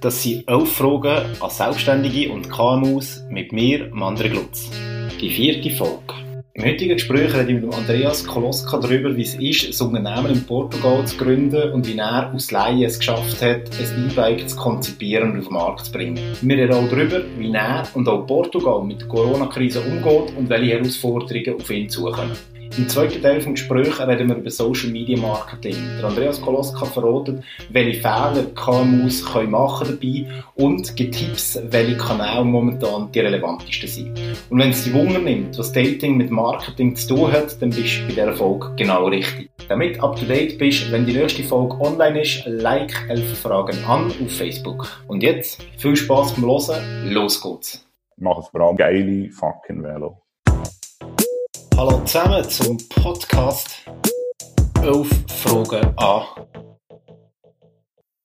Das sind elf Fragen an Selbstständige und KMUs mit mir, Mandre Glutz. Die vierte Folge. Im heutigen Gespräch rede ich mit Andreas Koloska darüber, wie es ist, ein Unternehmen in Portugal zu gründen und wie er aus Laien es geschafft hat, ein E-Bike zu konzipieren und auf den Markt zu bringen. Wir reden auch darüber, wie er und auch Portugal mit der Corona-Krise umgeht und welche Herausforderungen auf ihn zukommen. Im zweiten Teil des Gesprächs reden wir über Social Media Marketing. Der Andreas Koloska verratet, welche Fehler KMUs können machen dabei und gibt Tipps, welche Kanäle momentan die relevantesten sind. Und wenn es dich Wunder nimmt, was Dating mit Marketing zu tun hat, dann bist du bei dieser Folge genau richtig. Damit up to date bist, wenn die nächste Folge online ist, like 11 Fragen an auf Facebook. Und jetzt viel Spaß beim Hören, los geht's! Ich mache vor allem geile fucking Velo. Hallo zusammen zum Podcast 11 Fragen an.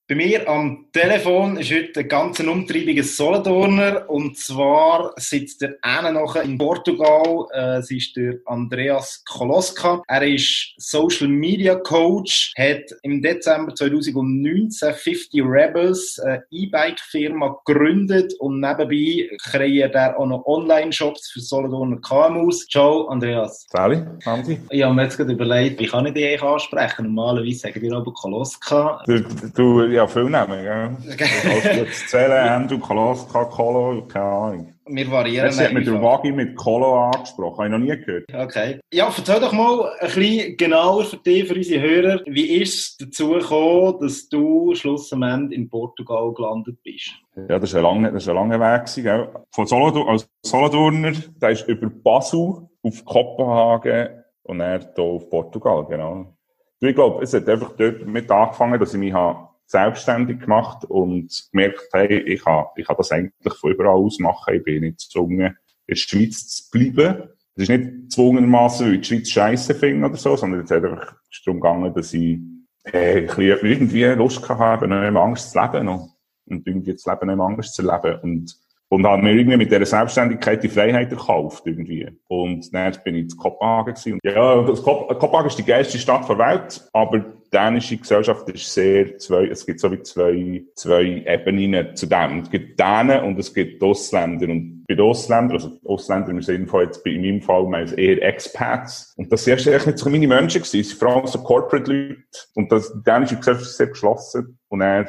Bei mir am Telefon ist heute ein ganz umtriebiger Solothurner und zwar sitzt der eine nachher in Portugal. Äh, es ist der Andreas Koloska. Er ist Social Media Coach, hat im Dezember 2019 50 Rebels eine E-Bike-Firma gegründet und nebenbei kreiert er auch noch Online-Shops für Solothurner KMUs. Ciao, Andreas. Sali, Andi. Ich habe mir jetzt gerade überlegt, wie kann ich dich ansprechen? Normalerweise sagen wir aber Koloska. Du, du ja, viel nehmen, gell? Du kannst zählen, Andrew, Koloska, Kolo, keine Ahnung. Wir variieren. Jetzt hat mit der Wagi mit Kolo angesprochen, habe ich noch nie gehört. Okay. Ja, erzähl doch mal ein bisschen genauer für dich, für unsere Hörer. Wie ist es dazu gekommen, dass du schlussendlich in Portugal gelandet bist? Ja, das war ein langer, das ist ein langer Weg. Gell? Von Solothurn, als Solothurner, der ist über Basel auf Kopenhagen und er hier auf Portugal, genau. Ich glaube, es hat einfach dort mit angefangen, dass ich mich habe selbstständig gemacht und gemerkt, hey, ich kann, ich kann das eigentlich von überall aus machen. Ich bin nicht gezwungen, in der Schweiz zu bleiben. Es ist nicht zwungenermassen, weil die Schweiz scheiße finde oder so, sondern es hat einfach darum gegangen, dass ich äh, irgendwie Lust habe, nicht mehr Angst zu leben noch. und irgendwie das Leben nicht mehr Angst zu leben. Und und habe mir irgendwie mit dieser Selbstständigkeit die Freiheit erkauft, irgendwie. Und dann bin ich in Kopenhagen gewesen. Ja, das Kop Kopenhagen ist die geilste Stadt der Welt, aber die dänische Gesellschaft ist sehr zwei, es gibt so wie zwei, zwei Ebenen zu dem. Es gibt Dänen und es gibt Ausländer. Und bei den Ausländern, also Ausländer im Sinne von jetzt, in meinem Fall, meist eher Expats. Und das sind echt nicht so meine Menschen gewesen. Es sind vor allem so Corporate-Leute. Und das, die dänische Gesellschaft ist sehr geschlossen. Und er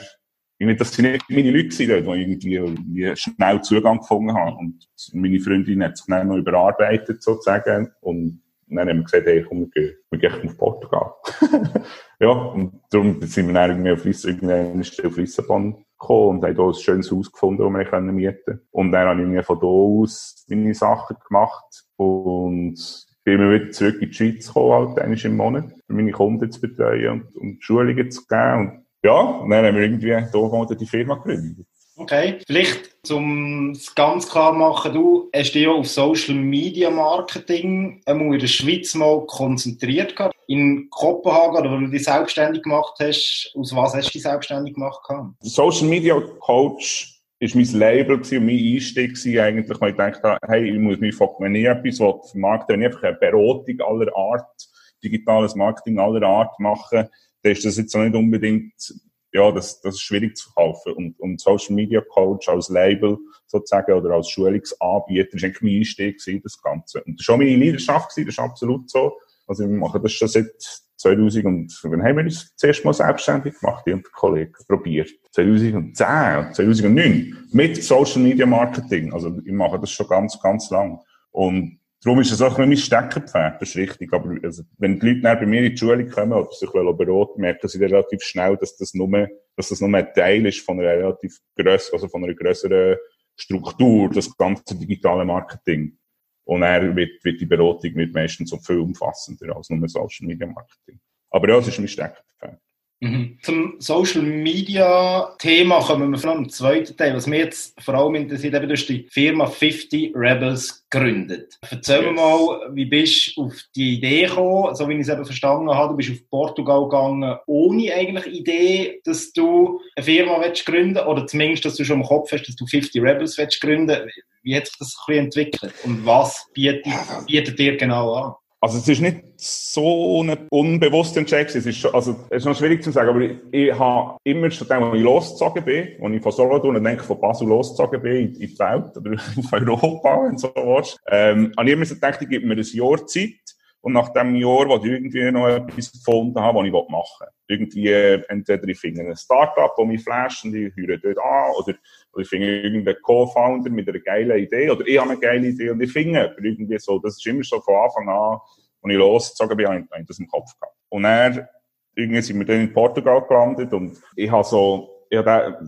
das sind nicht meine Leute gewesen, die irgendwie schnell Zugang gefunden haben. Und meine Freundin hat sich dann noch überarbeitet, sozusagen. Und dann haben wir gesagt, hey, komm, wir gehen, wir gehen auf Portugal. ja, und darum sind wir dann irgendwie auf, Lissabon, auf Lissabon gekommen und haben hier ein schönes Haus gefunden, das wir können mieten Und dann habe ich irgendwie von hier aus meine Sachen gemacht und bin immer wieder zurück in die Schweiz gekommen, halt, einmal im Monat, um meine Kunden zu betreuen und, und Schulungen zu geben. Und ja, und dann haben wir irgendwie hier die Firma gegründet. Okay, vielleicht um es ganz klar zu machen, du hast dich ja auf Social Media Marketing einmal in der Schweiz mal konzentriert gehabt. In Kopenhagen, oder wo du dich selbstständig gemacht hast, aus was hast du dich selbstständig gemacht? Gehabt? Social Media Coach ist mein Label und mein Einstieg gewesen, eigentlich, weil ich dachte, hey, ich muss mich fokussieren, etwas vermarkten, wenn ich einfach eine Beratung aller Art, digitales Marketing aller Art machen, dann ist das jetzt auch nicht unbedingt, ja, das, das ist schwierig zu kaufen. Und, und Social Media Coach als Label sozusagen oder als Schulungsanbieter ist eigentlich mein Einstieg gewesen, das Ganze. Und das war auch meine Leidenschaft gewesen, das ist absolut so. Also wir machen das schon seit 2000 und wann haben wir uns zuerst mal selbstständig gemacht, ich und der Kollege, probiert. 2010, 2009, mit Social Media Marketing. Also ich mache das schon ganz, ganz lang. Und Darum ist es auch mein Steckenpferd, das ist richtig. Aber also, wenn die Leute bei mir in die Schule kommen oder sich beraten, merken sie relativ schnell, dass das nur, dass das nur ein Teil ist von einer relativ grösseren, also von einer grösseren Struktur, das ganze digitale Marketing. Und er wird, wird die Beratung mit meistens so viel umfassender als nur Social Media Marketing. Aber ja, es ist mein Steckenpferd. Mhm. Zum Social Media Thema kommen wir von einem zweiten Teil. Was mich jetzt vor allem interessiert, eben, du hast die Firma 50 Rebels gegründet. Erzähl yes. mir mal, wie bist du auf die Idee gekommen? So wie ich es eben verstanden habe, du bist auf Portugal gegangen, ohne eigentlich Idee, dass du eine Firma willst gründen oder zumindest, dass du schon im Kopf hast, dass du 50 Rebels willst gründen. Wie hat sich das ein bisschen entwickelt? Und was bietet, bietet dir genau an? Also es ist nicht so ein unbewusster Entscheid. Es ist schon, also es ist noch schwierig zu sagen, aber ich, ich habe immer schon gedacht, als ich losgezogen bin, als ich von Solothurn und denke von Basel losgezogen bin in, die Welt oder auf Europa, du so willst, ähm, habe ich immer so gedacht, ich gebe mir ein Jahr Zeit und nach dem Jahr, wo ich irgendwie noch etwas gefunden habe, was ich machen will. Irgendwie, äh, entweder ich finde ein Startup, das mich flasht und ich höre dort an, oder, oder ich finde irgendeinen Co-Founder mit einer geilen Idee, oder ich habe eine geile Idee und ich finde irgendwie so. Das ist immer so von Anfang an, als ich losgezogen bin, habe ich das im Kopf gehabt. Und dann, irgendwie sind wir dann in Portugal gelandet und ich habe so, ich habe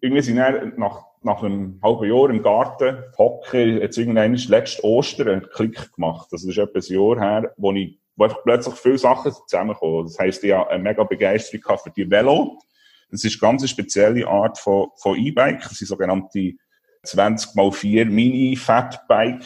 irgendwie sind wir nach, nach einem halben Jahr im Garten hocken, jetzt irgendwann letztes Ostern einen Klick gemacht. Das ist etwa ein Jahr her, wo ich, wo einfach plötzlich viele Sachen zusammenkommen. Das heisst, ich habe eine mega Begeisterung für die Velo. Das ist eine ganz spezielle Art von, von E-Bike. Das sind sogenannte 20 x 4 Mini-Fatbike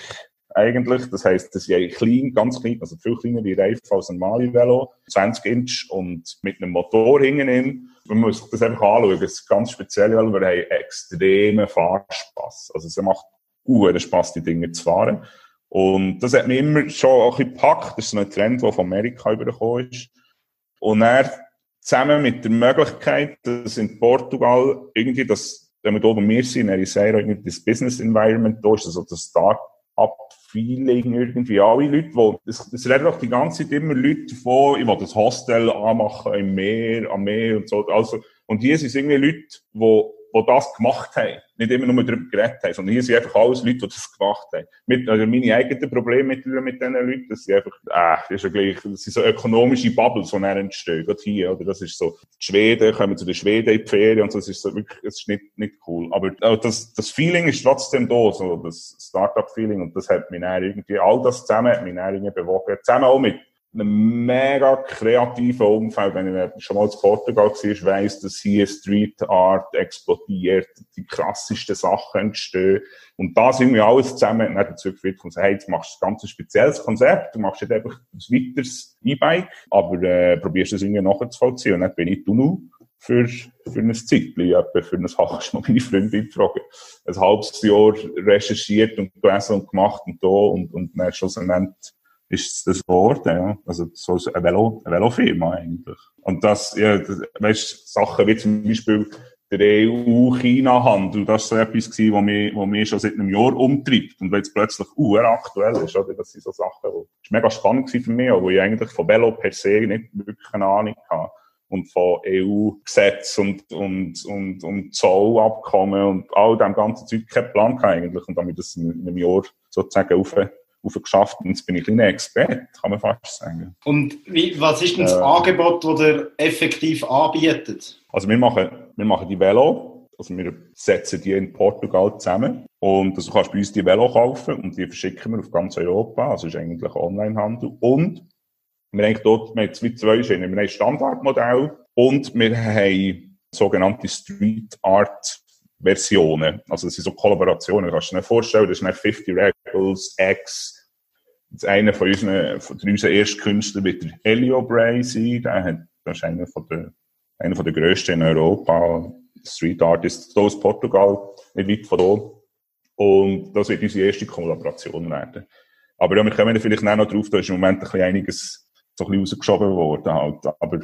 eigentlich. Das heisst, das sind klein, ganz klein, also viel kleiner wie Reifen als ein normale Velo. 20 Inch und mit einem Motor hinten man muss das einfach anschauen. Es ist ganz speziell, weil wir haben extremen Fahrspass. Also es macht guten Spass, die Dinge zu fahren. Und das hat mich immer schon ein bisschen gepackt. Das ist so ein Trend, der von Amerika übergekommen ist. Und er zusammen mit der Möglichkeit, dass in Portugal irgendwie das, wenn wir hier bei mir sind, in Ericeira, irgendwie das Business Environment da ist, also das Start-up Feeling irgendwie. Alle Leute, die, es, es reden doch die ganze Zeit immer Leute davon, ich will das Hostel anmachen im Meer, am Meer und so. Also, und hier sind irgendwie Leute, die die das gemacht haben. Nicht immer nur darüber geredet haben, sondern hier sind einfach alles Leute, die das gemacht haben. Mit, also meine eigenen Probleme mit, mit diesen Leuten, das sind einfach, äh, das ist ja gleich, das sind so ökonomische Bubbles, die dann entstehen, gerade hier, oder? Das ist so, die Schweden kommen zu den Schweden in die Ferien und so, das ist so wirklich, das ist nicht, nicht cool. Aber das, das Feeling ist trotzdem da, so, das Startup-Feeling, und das hat mich dann irgendwie, all das zusammen hat mich dann irgendwie bewogen, zusammen auch mit einem mega kreativen Umfeld. Wenn ich schon mal in Portugal war, weiss, dass hier Street Art explodiert, die krassesten Sachen entstehen. Und da sind wir alles zusammen nicht dazu geführt sagen, hey, jetzt machst du ein ganz spezielles Konzept, du machst nicht einfach ein weiteres E-Bike, aber äh, probierst es irgendwie nachzuvollziehen. Und dann bin ich nur für, für ein Zeitchen, etwa für ein halbes Mal meine Freundin gefragt. Ein halbes Jahr recherchiert und gelesen und gemacht und da und, und dann schlussendlich ist das geworden, ja. Also, so eine Velo, eine Velofirma eigentlich. Und das, ja, das, weißt, Sachen wie zum Beispiel der EU-China-Handel, das ist so etwas gewesen, was mich, was mich schon seit einem Jahr umtreibt. Und weil es plötzlich aktuell ist, oder? Das sind so Sachen, die, ist mega spannend für mich, wo ich eigentlich von Velo per se nicht wirklich eine Ahnung habe. Und von EU-Gesetz und, und, und, und Zollabkommen und all dem ganzen Zeug keinen Plan eigentlich. Und damit das in einem Jahr sozusagen auf, geschafft und jetzt bin ich ein kleiner Experte, kann man fast sagen. Und wie, was ist denn das äh, Angebot, das ihr effektiv anbietet? Also wir machen, wir machen die Velo, also wir setzen die in Portugal zusammen und also du kannst bei uns die Velo kaufen und die verschicken wir auf ganz Europa, also ist eigentlich Onlinehandel und wir haben dort, wir haben zwei Schienen, wir haben ein Standardmodell und wir haben sogenannte Street Art Versionen. Also das sind so Kollaborationen. Kannst du dir vorstellen, das sind 50 Rebels, X, das eine von unseren, von unseren ersten Künstlern wird der Elio Bray sein. Der hat, das ist einer von der, einer von der grössten in Europa. Street Artist aus Portugal, nicht weit von hier. Und das wird unsere erste Kollaboration werden. Aber ja, wir kommen vielleicht auch noch drauf, da ist im Moment ein einiges so ein bisschen rausgeschoben worden halt. Aber,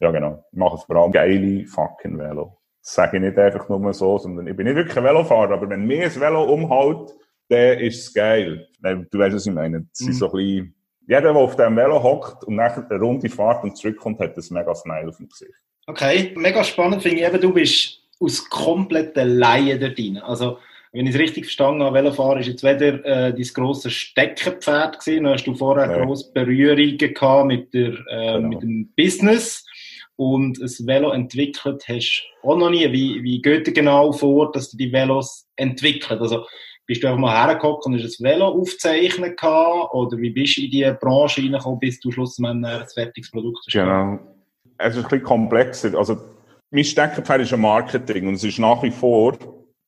ja genau, wir machen vor allem geile fucking Velo sage ich nicht einfach nur so, sondern ich bin nicht wirklich ein Velofahrer, aber wenn mir ein Velo umhaut, dann ist geil. Du weißt, was ich meine. Es mhm. ist so ein bisschen, jeder, der auf dem Velo hockt und nachher eine runde Fahrt und zurückkommt, hat ein mega Smile auf dem Gesicht. Okay, mega spannend finde ich eben, du bist aus kompletten Laien dort rein. Also, wenn ich es richtig verstanden habe, Velofahren ist jetzt weder äh, dein grosses Steckenpferd gewesen, dann hast du vorher ja. grosse Berührungen gehabt mit, der, äh, genau. mit dem Business und ein Velo entwickelt hast auch noch nie. Wie, wie geht dir genau vor, dass du die Velos entwickelt? Also, bist du einfach mal hergekommen und hast ein Velo aufzeichnen gehabt? Oder wie bist du in diese Branche reingekommen, bis du schlussendlich ein fertiges Produkt hast? Genau. Es ist ein bisschen komplexer. Also, mein Steckenpferd ist ein Marketing und es ist nach wie vor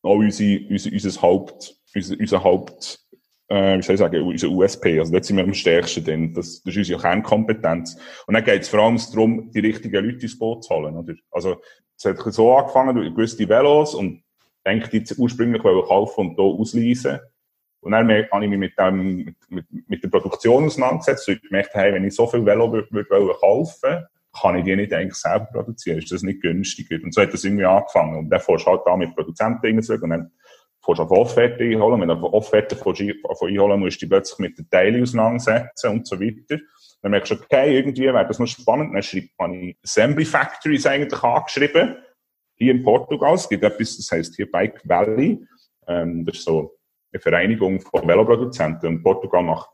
auch unsere, unser, unser Haupt, unser, unser Haupt, äh, wie soll ich sagen, unser USP. Also dort sind wir am stärksten drin. Das, das ist unsere Kernkompetenz. Und dann geht es vor allem darum, die richtigen Leute ins Boot zu holen. Oder? Also es hat so angefangen, du gewusst die Velos und eigentlich die ursprünglich kaufen und hier ausleisen. Und dann habe ich mich mit, dem, mit, mit der Produktion auseinandergesetzt und ich gemerkt, hey, wenn ich so viel Velo würde, würde kaufen kann ich die nicht eigentlich selber produzieren? Ist das nicht günstiger? Und so hat das irgendwie angefangen. Und dann fährst du halt da mit Produzenten und dann fährst du auf Offerte einholen. Wenn du auf Offerte einholen musst du dich plötzlich mit den Teilen auseinandersetzen und so weiter. Dann merkst du, okay, irgendwie wäre das noch spannend. Dann schreibt man Assembly Factories eigentlich angeschrieben. Hier in Portugal. Es gibt etwas, das heißt hier Bike Valley. Ähm, das ist so eine Vereinigung von Veloproduzenten. Und Portugal macht,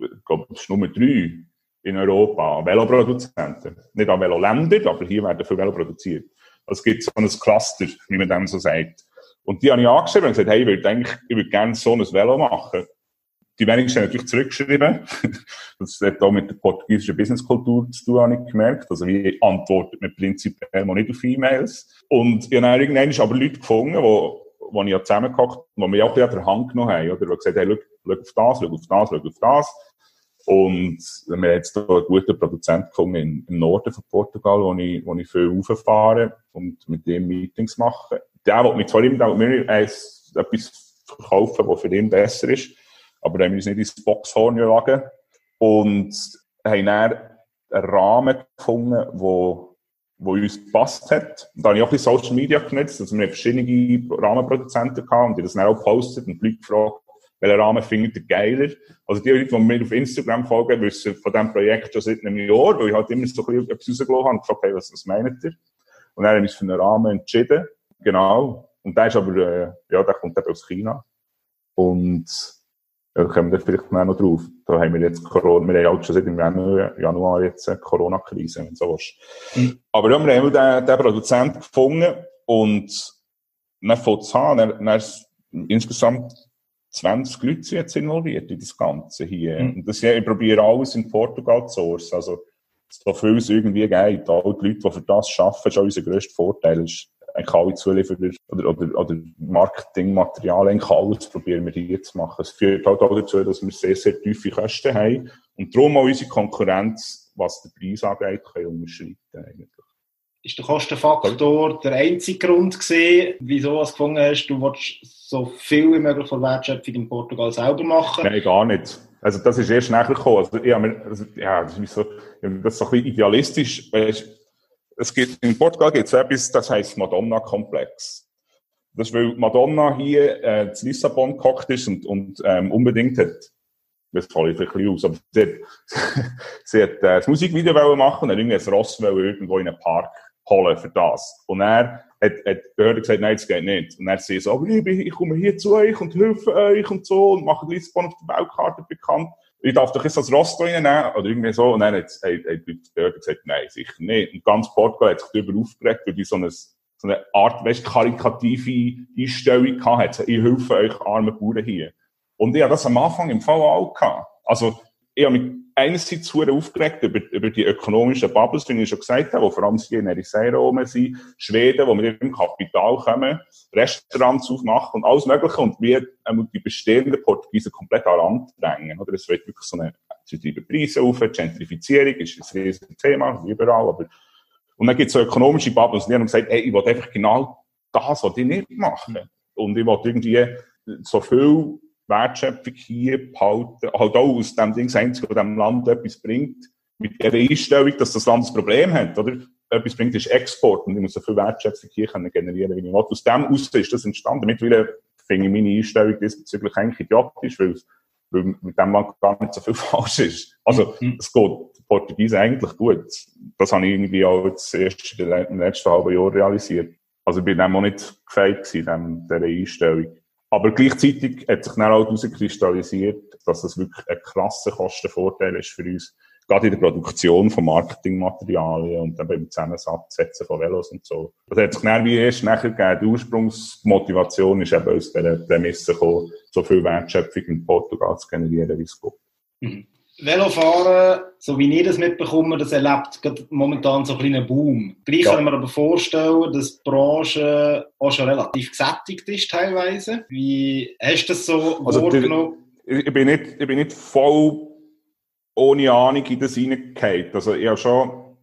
ich glaube, ist Nummer drei in Europa an Veloproduzenten. Nicht an Veloländern, aber hier werden viel Velo produziert. Also es gibt so ein Cluster, wie man dem so sagt. Und die habe ich angeschrieben und gesagt, hey, ich würde eigentlich, ich würde gerne so ein Velo machen. Die wenigsten haben natürlich zurückgeschrieben. Das hat auch mit der portugiesischen Businesskultur zu tun, habe ich gemerkt. Also, wie antwortet man prinzipiell mal nicht auf E-Mails. Und ich habe dann irgendwann aber Leute gefunden, die wo ich ja zusammengehockt, wo wir auch ein bisschen an der Hand genommen haben, oder? Die gesagt haben, hey, schau, schau auf das, schau auf das, schau auf das. Und wir haben jetzt hier einen guten Produzenten gefunden im Norden von Portugal, wo ich, wo ich viel rauffahre und mit dem Meetings mache. Der will mit zwar immer mir etwas verkaufen, was für ihn besser ist, aber haben wir uns nicht ins Boxhorn jagen und haben dann einen Rahmen gefunden, wo, wo uns gepasst hat. Und da habe ich auch ein bisschen Social Media genutzt, also wir haben verschiedene Rahmenproduzenten gehabt und die das dann auch gepostet und die Leute gefragt, welchen Rahmen findet ihr geiler? Also die Leute, die mir auf Instagram folgen, wissen von diesem Projekt schon seit einem Jahr, weil ich halt immer so ein bisschen etwas habe und gefragt, hey, was, was meint ihr? Und dann haben wir uns für einen Rahmen entschieden. Genau. Und der ist aber, äh, ja, der kommt eben aus China. Und, ja, da kommen wir vielleicht noch drauf. Da haben wir jetzt Corona, wir haben auch schon seit im Januar jetzt eine Corona-Krise, wenn du so willst. Mhm. Aber ja, wir haben den, den Produzenten gefunden und dann fängt es an, dann, dann insgesamt 20 Leute jetzt involviert in das Ganze hier. Mhm. Und das, ich probiere alles in Portugal zu sourcen. Also, so viel es irgendwie geht. All die Leute, die für das arbeiten, ist auch unser grösster Vorteil. Ist eigentlich alle Zulieferer oder, oder, oder Marketingmaterial, eigentlich alles probieren wir hier zu machen. Es führt halt auch dazu, dass wir sehr, sehr tiefe Kosten haben und darum auch unsere Konkurrenz, was den Preis angeht, können unterschreiten eigentlich ist der Kostenfaktor der einzige Grund gewesen, wieso du gefunden hast, du willst so viel wie möglich von Wertschöpfung in Portugal selber machen? Nein, gar nicht. Also das ist erst nachher gekommen. Also, ich mir, also, ja, das ist so, das ist so ein bisschen idealistisch. Es gibt, in Portugal gibt es etwas, das heißt Madonna-Komplex. Das ist, weil Madonna hier äh, zu Lissabon gehockt ist und, und ähm, unbedingt hat das falle ich ein bisschen aus, aber sie hat, sie hat äh, das Musikvideo machen und dann irgendwie ein Ross irgendwo in einen Park holen für das. Und er hat, hat die Behörde gesagt, nein, das geht nicht. Und er sagt so, ich, komme hier zu euch und helfe euch und so und mache Lissabon auf der Weltkarte bekannt. Ich darf doch jetzt das Rost reinnehmen oder irgendwie so. Und dann hat, hat, hat die Behörde gesagt, nein, sicher nicht. Und ganz Portugal hat sich darüber aufgeregt, weil die so eine, so eine Art, weißt, karikative Einstellung gehabt hat. Ich helfe euch armen Bauern hier. Und ich habe das am Anfang im Fall auch gehabt. Also, ich habe mich einerseits zu aufgeregt über, über die ökonomischen Bubbles, wie ich schon gesagt habe, wo vor allem hier in Ericeira rum sind, Schweden, wo mit ihrem Kapital kommen, Restaurants aufmachen und alles Mögliche und wie ähm, die bestehenden Portugiesen komplett an Land drängen. Oder? Es wird wirklich so eine, sie treiben Preise auf, Gentrifizierung ist ein riesiges Thema, überall, aber, und dann gibt es so ökonomische Bubbles und die haben gesagt, ey, ich will einfach genau das, was ich nicht machen. Und ich will irgendwie so viel Wertschöpfung hier behalten, halt auch aus dem Ding, das Einzige, was dem Land etwas bringt, mit der Einstellung, dass das Land ein Problem hat, oder? Etwas bringt, ist Export und ich muss so viel Wertschöpfung hier können generieren, wie ich will. Aus dem aus ist das entstanden. Mittlerweile finde ich meine Einstellung diesbezüglich eigentlich idiotisch, weil, weil mit dem Land gar nicht so viel falsch ist. Also, mhm. es geht Portugiesen eigentlich gut. Das habe ich irgendwie auch jetzt erst in den letzten halben Jahren realisiert. Also, ich bin dem auch nicht gefällt in dieser Einstellung. Aber gleichzeitig hat sich dann auch herauskristallisiert, dass das wirklich ein krasser Kostenvorteil ist für uns. Gerade in der Produktion von Marketingmaterialien und dann beim Zusammensetzen von Velos und so. Das hat sich dann wie erst nachher gegeben. Die Ursprungsmotivation ist eben aus dieser Prämisse gekommen, so viel Wertschöpfung in Portugal zu generieren, wie es geht. Mhm. Velofahren, so wie ich das mitbekomme, das erlebt momentan so einen kleinen Boom. Gleich ja. kann man aber vorstellen, dass die Branche auch schon relativ gesättigt ist teilweise. Wie hast du das so also wahrgenommen? Die, ich, bin nicht, ich bin nicht voll ohne Ahnung in das hineingefallen. Also ich habe schon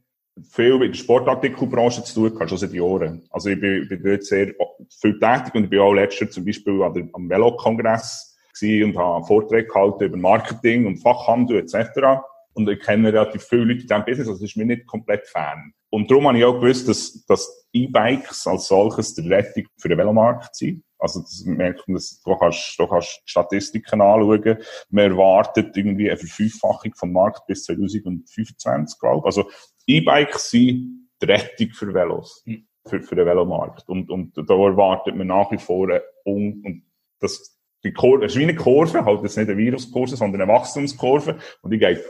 viel mit der Sportartikelbranche zu tun gehabt, schon seit Jahren. Also ich bin, bin dort sehr viel tätig und ich bin auch letztes Jahr zum Beispiel am Velokongress und habe Vorträge gehalten über Marketing und Fachhandel etc. Und ich kenne relativ viele Leute in diesem Business, also das ist mir nicht komplett Fan. Und darum habe ich auch gewusst, dass, dass E-Bikes als solches die Rettung für den Velomarkt sind. Also, das merkt man, dass, du kannst, du kannst Statistiken anschauen. Man erwartet irgendwie eine Verfünffachung vom Markt bis 2025, glaube ich. Also, E-Bikes sind die Rettung für Velos. Mhm. Für, für den Velomarkt. Und, und da erwartet man nach wie vor, und, und das, die Kurve, es ist wie eine Kurve, halt jetzt nicht eine Viruskurve, sondern eine Wachstumskurve. Und die geht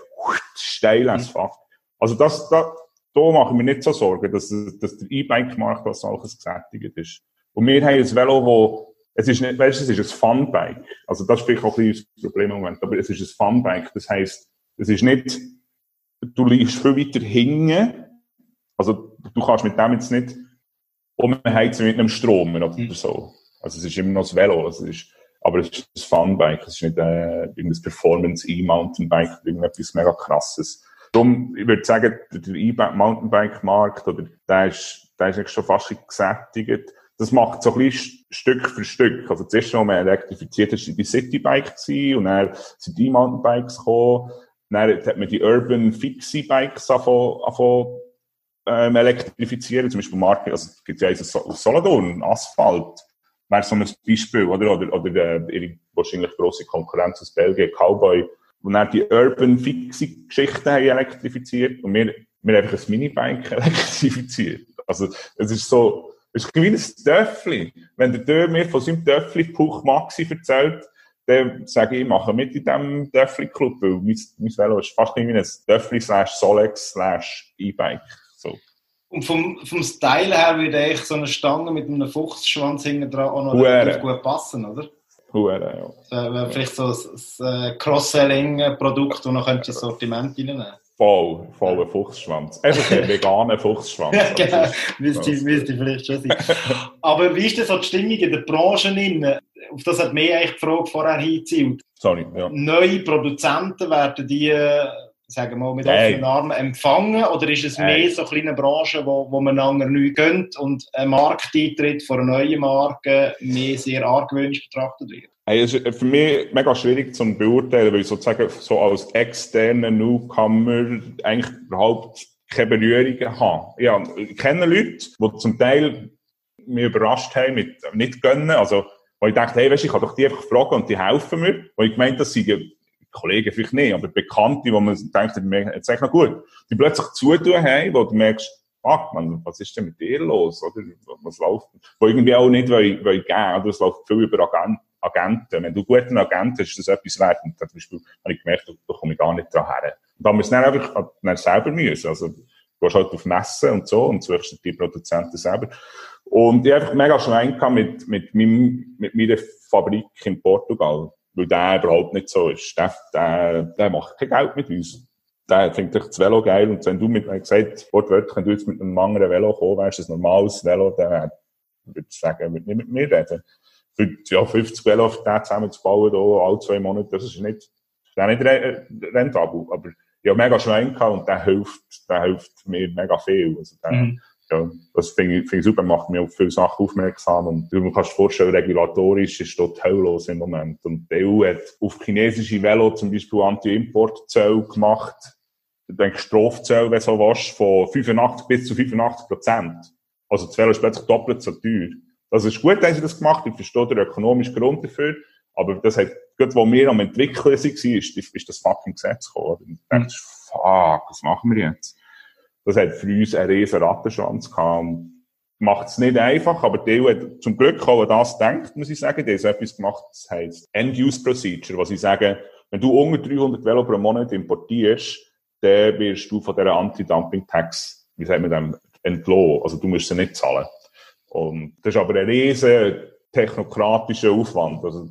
steil ins Fach. Also das, da, da mache ich mir nicht so Sorgen, dass, dass der E-Bike-Markt als solches gesättigt ist. Und wir haben ein Velo, wo, es ist nicht, weißt du, es ist ein Funbike. Also das ist auch ein bisschen das Problem im Moment. Aber es ist ein Funbike. Das heisst, es ist nicht, du liegst viel weiter hinten. Also du kannst mit dem jetzt nicht umheizen mit einem Strom oder mhm. so. Also es ist immer noch ein Velo. Es ist, aber es ist ein Funbike. Es ist nicht äh, irgendein Performance-E-Mountainbike oder irgendetwas mega krasses. Darum, ich würde sagen, der E-Mountainbike-Markt, oder, der ist, der ist schon fast gesättigt das macht so ein bisschen Stück für Stück. Also zuerst, als man elektrifiziert ist, die Citybike und dann sind die Mountainbikes gekommen. Dann hat man die Urban Fixie Bikes angefangen, ähm, elektrifizieren. Zum Beispiel Marke, also es gibt ja aus Solothurn, Asphalt. Wäre so ein Beispiel, oder? Oder, oder äh, ihre wahrscheinlich grosse Konkurrenz aus Belgien, Cowboy. Und dann die Urban Fixie Geschichten haben elektrifiziert und wir, wir einfach ein Minibike elektrifiziert. Also, es ist so, es ist wie ein Töffli. Wenn der Tür mir von seinem Töffli Puch Maxi erzählt, dann sage ich, ich mache mit in diesem Töffli-Club, weil mein, mein Velo ist fast wie ein Töffli slash Solex slash E-Bike. Und vom, vom Style her würde ich so eine Stange mit einem Fuchsschwanz hinten dran auch noch relativ gut passen, oder? Huere, ja. Äh, vielleicht so ein, ein Cross-Selling-Produkt, das noch ins Sortiment reinnehmen Voll, voll ein Fuchsschwanz. Einfach ein veganer Fuchsschwanz. genau. Müsste, müsste vielleicht schon sein. Aber wie ist denn so die Stimmung in der Branche? Innen? Auf das hat mir eigentlich die Frage vorher hingezielt. Sorry, ja. Neue Produzenten werden die, sagen wir mal, mit offenen Armen empfangen? Oder ist es mehr so eine kleine Branche, wo, wo man einander nicht gönnt und ein Markteintritt von einer neuen Marke mehr sehr argwöhnisch betrachtet wird? Hey, es ist für mich mega schwierig zu beurteilen, weil ich sozusagen so als externer Newcomer eigentlich überhaupt keine Berührungen habe. Ja, ich kenne Leute, die zum Teil mich überrascht haben mit nicht gönnen. Also, wo ich dachte, hey, weißt, ich kann doch die einfach fragen und die helfen mir. Wo ich gemeint, das sind Kollegen vielleicht nicht, aber Bekannte, wo man denkt, jetzt echt noch gut. Die plötzlich zutun haben, wo du merkst, fuck, man, was ist denn mit dir los? Oder was läuft? Wo irgendwie auch nicht weil, weil geben, oder es läuft viel über Agenten. Wenn du guten Agenten hast, ist das etwas wert. Und zum Beispiel habe ich gemerkt, da komme ich gar nicht dran her. Und da muss man einfach dann selber müssen. Also, du gehst halt auf Messen und so und suchst die Produzenten selber. Und ich habe einfach mega Schwein mit, mit, meinem, mit meiner Fabrik in Portugal. Weil der überhaupt nicht so ist. Der, der, der macht kein Geld mit uns. Der findet das Velo geil. Und wenn du mit, mir gesagt, wortwörtlich, wenn du jetzt mit einem anderen Velo kommen wärst, ein normales Velo, dann würde ich sagen, würde nicht mit mir reden für ja, 50 Velo auf den zusammenzubauen, da, alle zwei Monate, das ist nicht, das ist nicht rentabel. Aber ich habe mega Schwein gehabt und der hilft, der hilft mir mega viel. Also der, mhm. Ja, das finde ich, find ich super, macht mir auf viele Sachen aufmerksam. Und du kannst dir vorstellen, regulatorisch ist dort helllos im Moment. Und die EU hat auf chinesische Velo zum Beispiel Anti-Import-Zöll gemacht. Ich denke, Strafzöll, wenn so was, von 85 bis zu 85 Prozent. Also das Velo ist plötzlich doppelt so teuer. Das ist gut, dass sie das gemacht haben. Ich verstehe den ökonomischen Grund dafür. Aber das hat, gerade wo wir am entwickeln waren, ist, ist das fucking Gesetz gekommen. Und ich dachte, fuck, was machen wir jetzt? Das hat für uns einen riesen Rattenschwanz gehabt. Macht es nicht einfach, aber die EU hat zum Glück auch das denkt, muss ich sagen. Die haben etwas gemacht, das heisst End-Use-Procedure, was ich sage, wenn du unter 300 Velo pro Monat importierst, dann wirst du von dieser Anti-Dumping-Tax, wie sagt man dem, entlohnt. Also du musst sie nicht zahlen. Und das ist aber ein riesen technokratischer Aufwand. Also,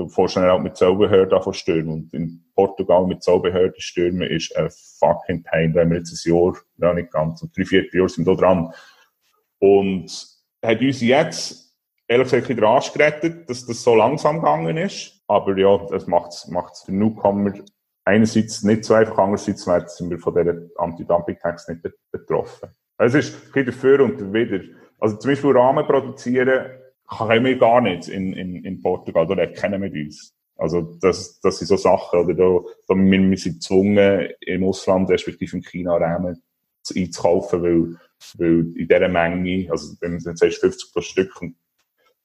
du fährst dann auch mit Zollbehörden von stürmen. Und in Portugal mit Zollbehörden stürmen ist ein fucking Pain. Haben wir jetzt ein Jahr, ja nicht ganz, und drei, vier Jahre sind da dran. Und hat uns jetzt, ehrlich gesagt, Arsch gerettet, dass das so langsam gegangen ist. Aber ja, das macht es für Newcomer einerseits nicht so einfach, andererseits sind wir von dieser Anti-Dumping-Tax nicht betroffen. Es ist ein dafür und wieder. Also zum Beispiel Rahmen produzieren können wir gar nicht in, in, in Portugal, da kennen wir uns. Also, das, das sind so Sachen, oder da, da wir, wir sind gezwungen, im Ausland, respektive im China-Rahmen, einzukaufen, weil, weil in dieser Menge, also, wenn du sagst 50 pro Stück, und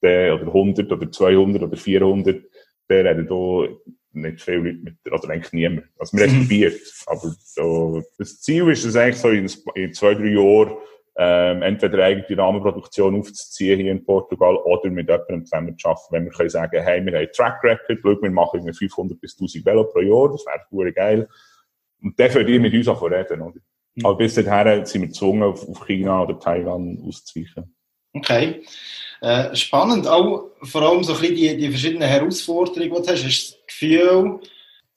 der, oder 100 oder 200 oder 400, der reden da nicht viele Leute mit, oder eigentlich niemand. Also, wir respektiert. Mhm. Aber da, das Ziel ist es eigentlich so in, in zwei, drei Jahren, ähm, entweder eigene Rahmenproduktion aufzuziehen hier in Portugal oder mit jemandem zusammen zu arbeiten, wenn wir können sagen, hey, wir haben Track Record, schau, wir machen 500 bis 1000 Velo pro Jahr, das wäre gut geil. Und dann würdet ihr mit uns auch reden, oder? Mhm. Aber bis dahin sind wir gezwungen, auf, auf China oder Taiwan auszuweichen. Okay. Äh, spannend, auch vor allem so ein bisschen die, die verschiedenen Herausforderungen, die du hast. Hast du das Gefühl,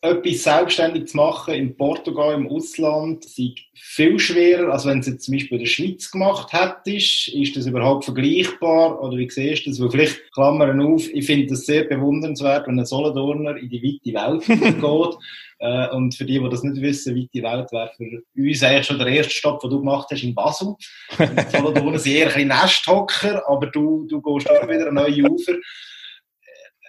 etwas selbstständig zu machen in Portugal, im Ausland, sei viel schwerer, als wenn du es zum Beispiel in der Schweiz gemacht hättest. Ist das überhaupt vergleichbar? Oder wie siehst du das? Weil vielleicht, Klammern auf, ich finde das sehr bewundernswert, wenn ein Solothurner in die weite Welt geht. Äh, und für die, die das nicht wissen, weite Welt wäre für uns eigentlich schon der erste Stopp, den du gemacht hast in Basel. Solothurner sind eher ein bisschen Nesthocker, aber du, du gehst auch wieder an neue Ufer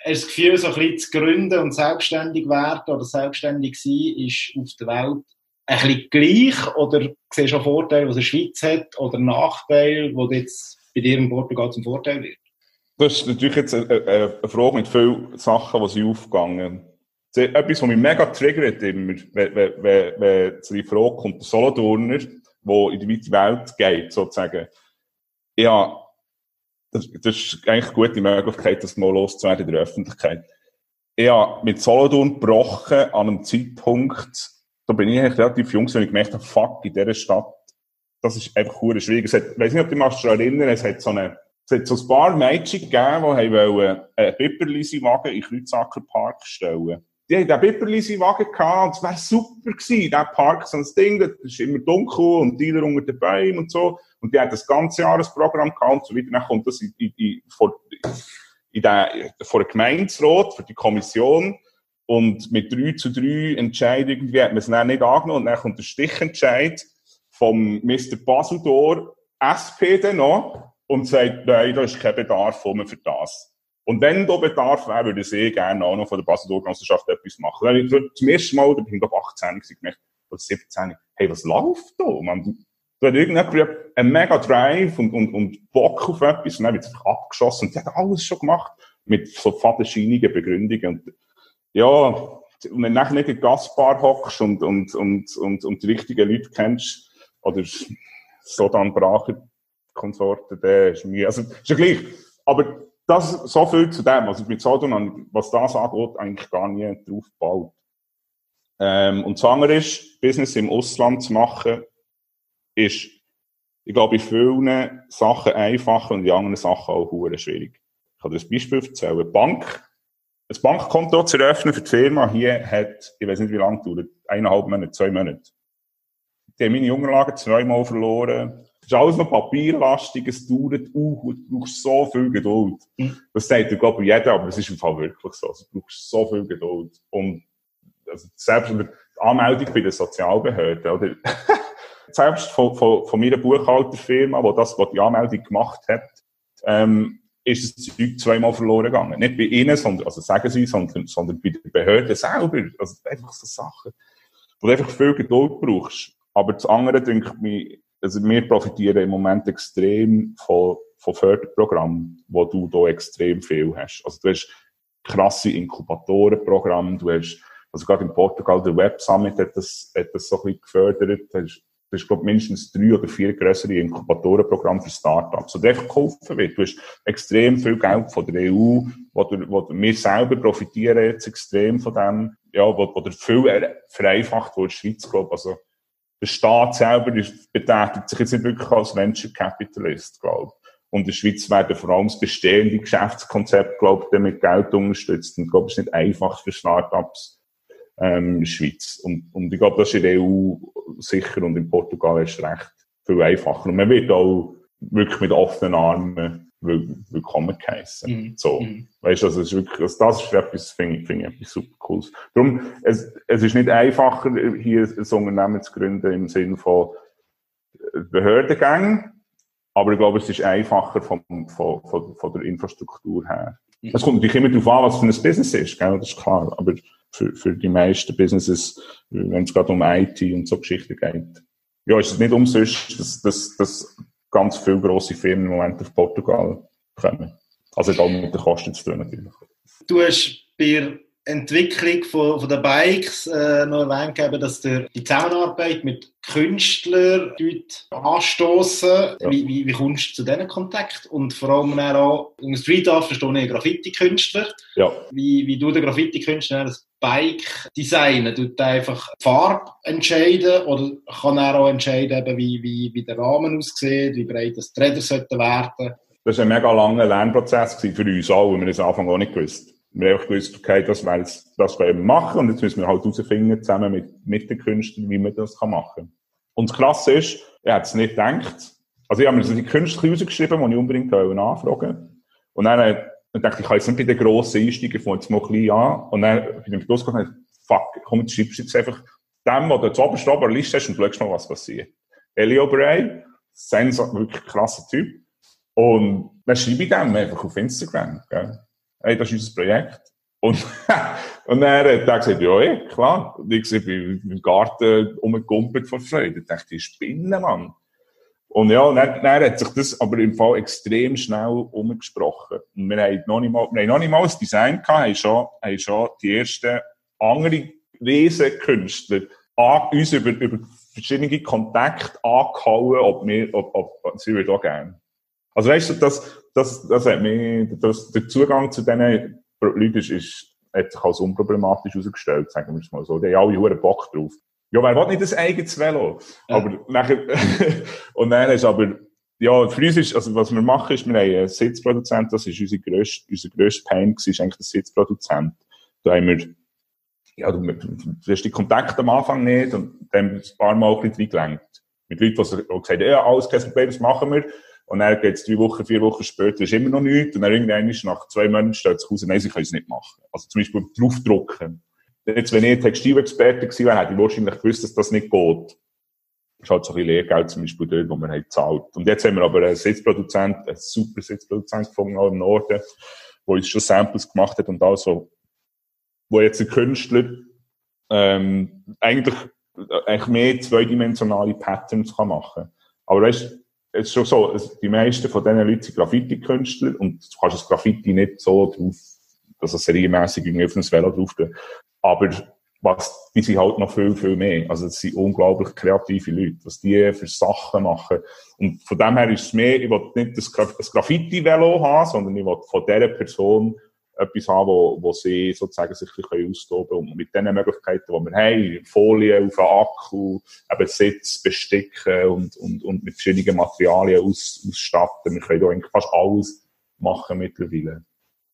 das Gefühl, so ein bisschen zu gründen und selbstständig werden oder selbstständig sein, ist auf der Welt ein bisschen gleich? Oder siehst du auch Vorteile, die die Schweiz hat, oder Nachteile, die jetzt bei dir in Portugal zum Vorteil wird? Das ist natürlich jetzt eine, Frage mit vielen Sachen, die sie aufgegangen Etwas, was mich mega triggert, immer, wenn, zu die Frage kommt, der Solothurner, der in die weite Welt geht, sozusagen. Ja, das, das ist eigentlich eine gute Möglichkeit, das mal loszuwerden in der Öffentlichkeit. Ich habe mit Solothurn gebrochen an einem Zeitpunkt, da bin ich eigentlich relativ jung, wenn ich gemerkt habe, fuck, in dieser Stadt, das ist einfach hure schwierig. Ich weiß nicht, ob du dich daran erinnern, es hat so eine, es hat so ein paar Mädchen gegeben, die wollen einen Pipperlisi-Wagen in Kreutzacker Park stellen. Die haben den Pipperlisi-Wagen gehabt, und es wäre super gewesen, der Park, so ein Ding, das ist immer dunkel und Dealer unter den Bäumen und so. Und die hat das ganze Jahr ein Programm gehabt und so weiter. Dann kommt das in, in, in, vor, in der, vor der Gemeinderat, für die Kommission. Und mit 3 zu 3 Entscheidungen irgendwie hat man es dann nicht angenommen. Und dann kommt der Stichentscheid vom Mr. Basildor, SP dann noch, und sagt, nein, da ist kein Bedarf für das. Und wenn da Bedarf wäre, würde ich sehr gerne auch noch von der Basildor-Genossenschaft etwas machen. Dann ich zum ersten Mal, da bin ich glaube 18 gemerkt, oder 17, hey, was läuft da? Man, da hat irgendjemand einen mega Drive und, und, und Bock auf etwas und dann wird es abgeschossen. Und die hat alles schon gemacht mit so fadenscheinigen Begründungen. Und, ja, und wenn du nachher nicht in der Gasbar hockst und, und, und, und, und die richtigen Leute kennst, oder so dann Brache Konsorten, der ist mir, also, ist ja gleich. Aber das, so viel zu dem. Also, mit Sodom, was das angeht, eigentlich gar nie drauf gebaut. Ähm, und das andere ist, Business im Ausland zu machen, ist, ich glaube, in vielen Sachen einfacher und in anderen Sachen auch schwierig. Ich kann dir ein Beispiel erzählen. Bank, ein Bankkonto zu eröffnen für die Firma hier hat, ich weiß nicht wie lange dauert, eineinhalb Monate, zwei Monate. Die haben meine Unterlagen zweimal verloren. Es ist alles noch papierlastig, es dauert, uh, du brauchst so viel Geduld. Das sagt, ich glaube, jeder, aber es ist im Fall wirklich so. Also, du brauchst so viel Geduld. Und, also, selbst die Anmeldung bei der Sozialbehörde, oder? selbst von, von, von meiner Buchhalterfirma, wo das, wo die Anmeldung gemacht hat, ähm, ist das Zeug zweimal verloren gegangen. Nicht bei ihnen, sondern, also sagen sie, sondern, sondern bei der Behörde selber. Also einfach so Sachen, wo du einfach viel Geduld brauchst. Aber das andere, denke ich, also wir profitieren im Moment extrem von, von Förderprogrammen, wo du da extrem viel hast. Also du hast krasse Inkubatorenprogramme, du hast, also gerade in Portugal, der Web Summit hat das, hat das so ein bisschen gefördert, hast das ist, glaube mindestens drei oder vier größere Inkubatorenprogramme für Startups, wo einfach geholfen wird. Du hast extrem viel Geld von der EU, wo, du, wo wir selber profitieren jetzt extrem von dem, ja, wo, wo viel vereinfacht wird der Schweiz, glaube Also, der Staat selber ist, betätigt sich jetzt nicht wirklich als Venture Capitalist, glaube Und in der Schweiz werden vor allem das bestehende Geschäftskonzept, glaube ich, mit Geld unterstützt. Und ich glaube, es ist nicht einfach für Startups, ähm, Schweiz. Und, und ich glaube, das ist in der EU sicher und in Portugal ist recht viel einfacher. Und man wird auch wirklich mit offenen Armen willkommen geheißen. Mhm. So. Mhm. Weißt du, also, es ist wirklich, also das ist etwas, finde ich, finde ich etwas super cooles. Darum, es, es ist nicht einfacher, hier ein Unternehmen zu gründen im Sinne von Behördengängen, aber ich glaube, es ist einfacher von, von, von, von der Infrastruktur her. Es kommt natürlich immer darauf an, was für ein Business ist, gell? das ist klar. Aber für, für die meisten Businesses, wenn es gerade um IT und so Geschichten geht, ja, ist es nicht umsonst, dass, dass, dass ganz viele grosse Firmen im Moment auf Portugal kommen. Also hat auch mit den Kosten zu tun natürlich. Du hast bei Entwicklung von, von den Bikes äh, noch erwähnt gegeben, dass du die Zusammenarbeit mit Künstlern anstoßen. Ja. Wie, wie, wie kommst du zu diesen Kontakt? Und vor allem auch im Street Art verstehe ich Graffiti-Künstler. Ja. Wie, wie du der Graffiti-Künstler das Bike designen? Tut einfach die Farbe entscheiden oder kann er auch entscheiden, wie, wie, wie der Rahmen aussieht, wie breit das Räder sollten werden? Das war ein mega langer Lernprozess für uns alle, weil wir das am Anfang auch nicht gewusst wir haben gewusst, okay, das, jetzt, das wollen wir machen und jetzt müssen wir halt herausfinden, zusammen mit, mit den Künstlern, wie man das kann machen kann. Und das Klasse ist, er hat es nicht gedacht. Also ich habe mir so die Künstler rausgeschrieben, die ich unbedingt anfragen Und dann, äh, dann dachte ich, ich kann jetzt nicht bei den grossen einsteigen, von jetzt mal ein bisschen an. Und dann bin ich losgegangen und fuck, komm, jetzt schreibst du jetzt einfach dem, der zu oberst oben Liste hast und schaust mal, was passiert. Elio Bray, Sensor, wirklich krasser Typ. Und dann schreibe ich dem einfach auf Instagram. Gell? Hey, das ist unser Projekt. Und, und dann hat er gesagt, ja, ja klar. Und ich bin im Garten umgekumpelt von Freude. Ich dachte, ich spinne, Mann. Und ja, dann, dann hat sich das aber im Fall extrem schnell umgesprochen. Und wir haben noch nicht mal, wir haben noch nicht mal das Design gehabt, haben schon, haben schon die ersten anderen Riesenkünstler uns über, über verschiedene Kontakte angehauen, ob wir, ob, ob, sie würde auch gerne. Also weißt du, das, das, das hat mich, das, der Zugang zu diesen Leuten ist, ist, hat sich als unproblematisch herausgestellt, sagen wir es mal so. Die haben alle einen Bock drauf. Ja, wer will nicht das eigenes Velo? Ja. Aber nachher, und dann ist aber, ja, für uns ist, also was wir machen, ist, wir haben einen Sitzproduzent, das ist unser grösster, unser grösster Pain gewesen, ist eigentlich der Sitzproduzent. Da haben wir, ja, du, du hast die Kontakte am Anfang nicht und dann ein paar Mal ein bisschen reingelenkt. Mit Leuten, die gesagt haben, ja, alles kein Problem, das machen wir. Und dann geht es drei Wochen, vier Wochen später, ist immer noch nichts. Und dann irgendwann ist nach zwei Monaten stellt sich raus, nein, sie können es nicht machen. Also zum Beispiel draufdrucken. Jetzt, wenn ich Textilexperte gewesen wäre, hätte ich wahrscheinlich gewusst, dass das nicht geht. Das ist halt so ein bisschen Lehrgeld zum Beispiel dort, wo man halt zahlt. Und jetzt haben wir aber einen Sitzproduzent, einen super Sitzproduzent gefunden, auch im Norden, wo uns schon Samples gemacht hat und also, wo jetzt ein Künstler, ähm, eigentlich, eigentlich mehr zweidimensionale Patterns kann machen. Aber weißt, es ist schon so, die meisten von diesen Leuten sind Graffiti-Künstler und du kannst das Graffiti nicht so drauf, dass es serienmässig irgendwie auf ein Velo drauf tun. Aber was, die sind halt noch viel, viel mehr. Also, es sind unglaublich kreative Leute, was die für Sachen machen. Und von dem her ist es mehr, ich will nicht das, das Graffiti-Velo haben, sondern ich will von dieser Person etwas haben, wo, wo sie sozusagen sich ein bisschen austoben Und mit den Möglichkeiten, die wir haben, Folie auf den Akku, eben Sitz besticken und, und, und mit verschiedenen Materialien aus, ausstatten. Wir können da eigentlich fast alles machen mittlerweile.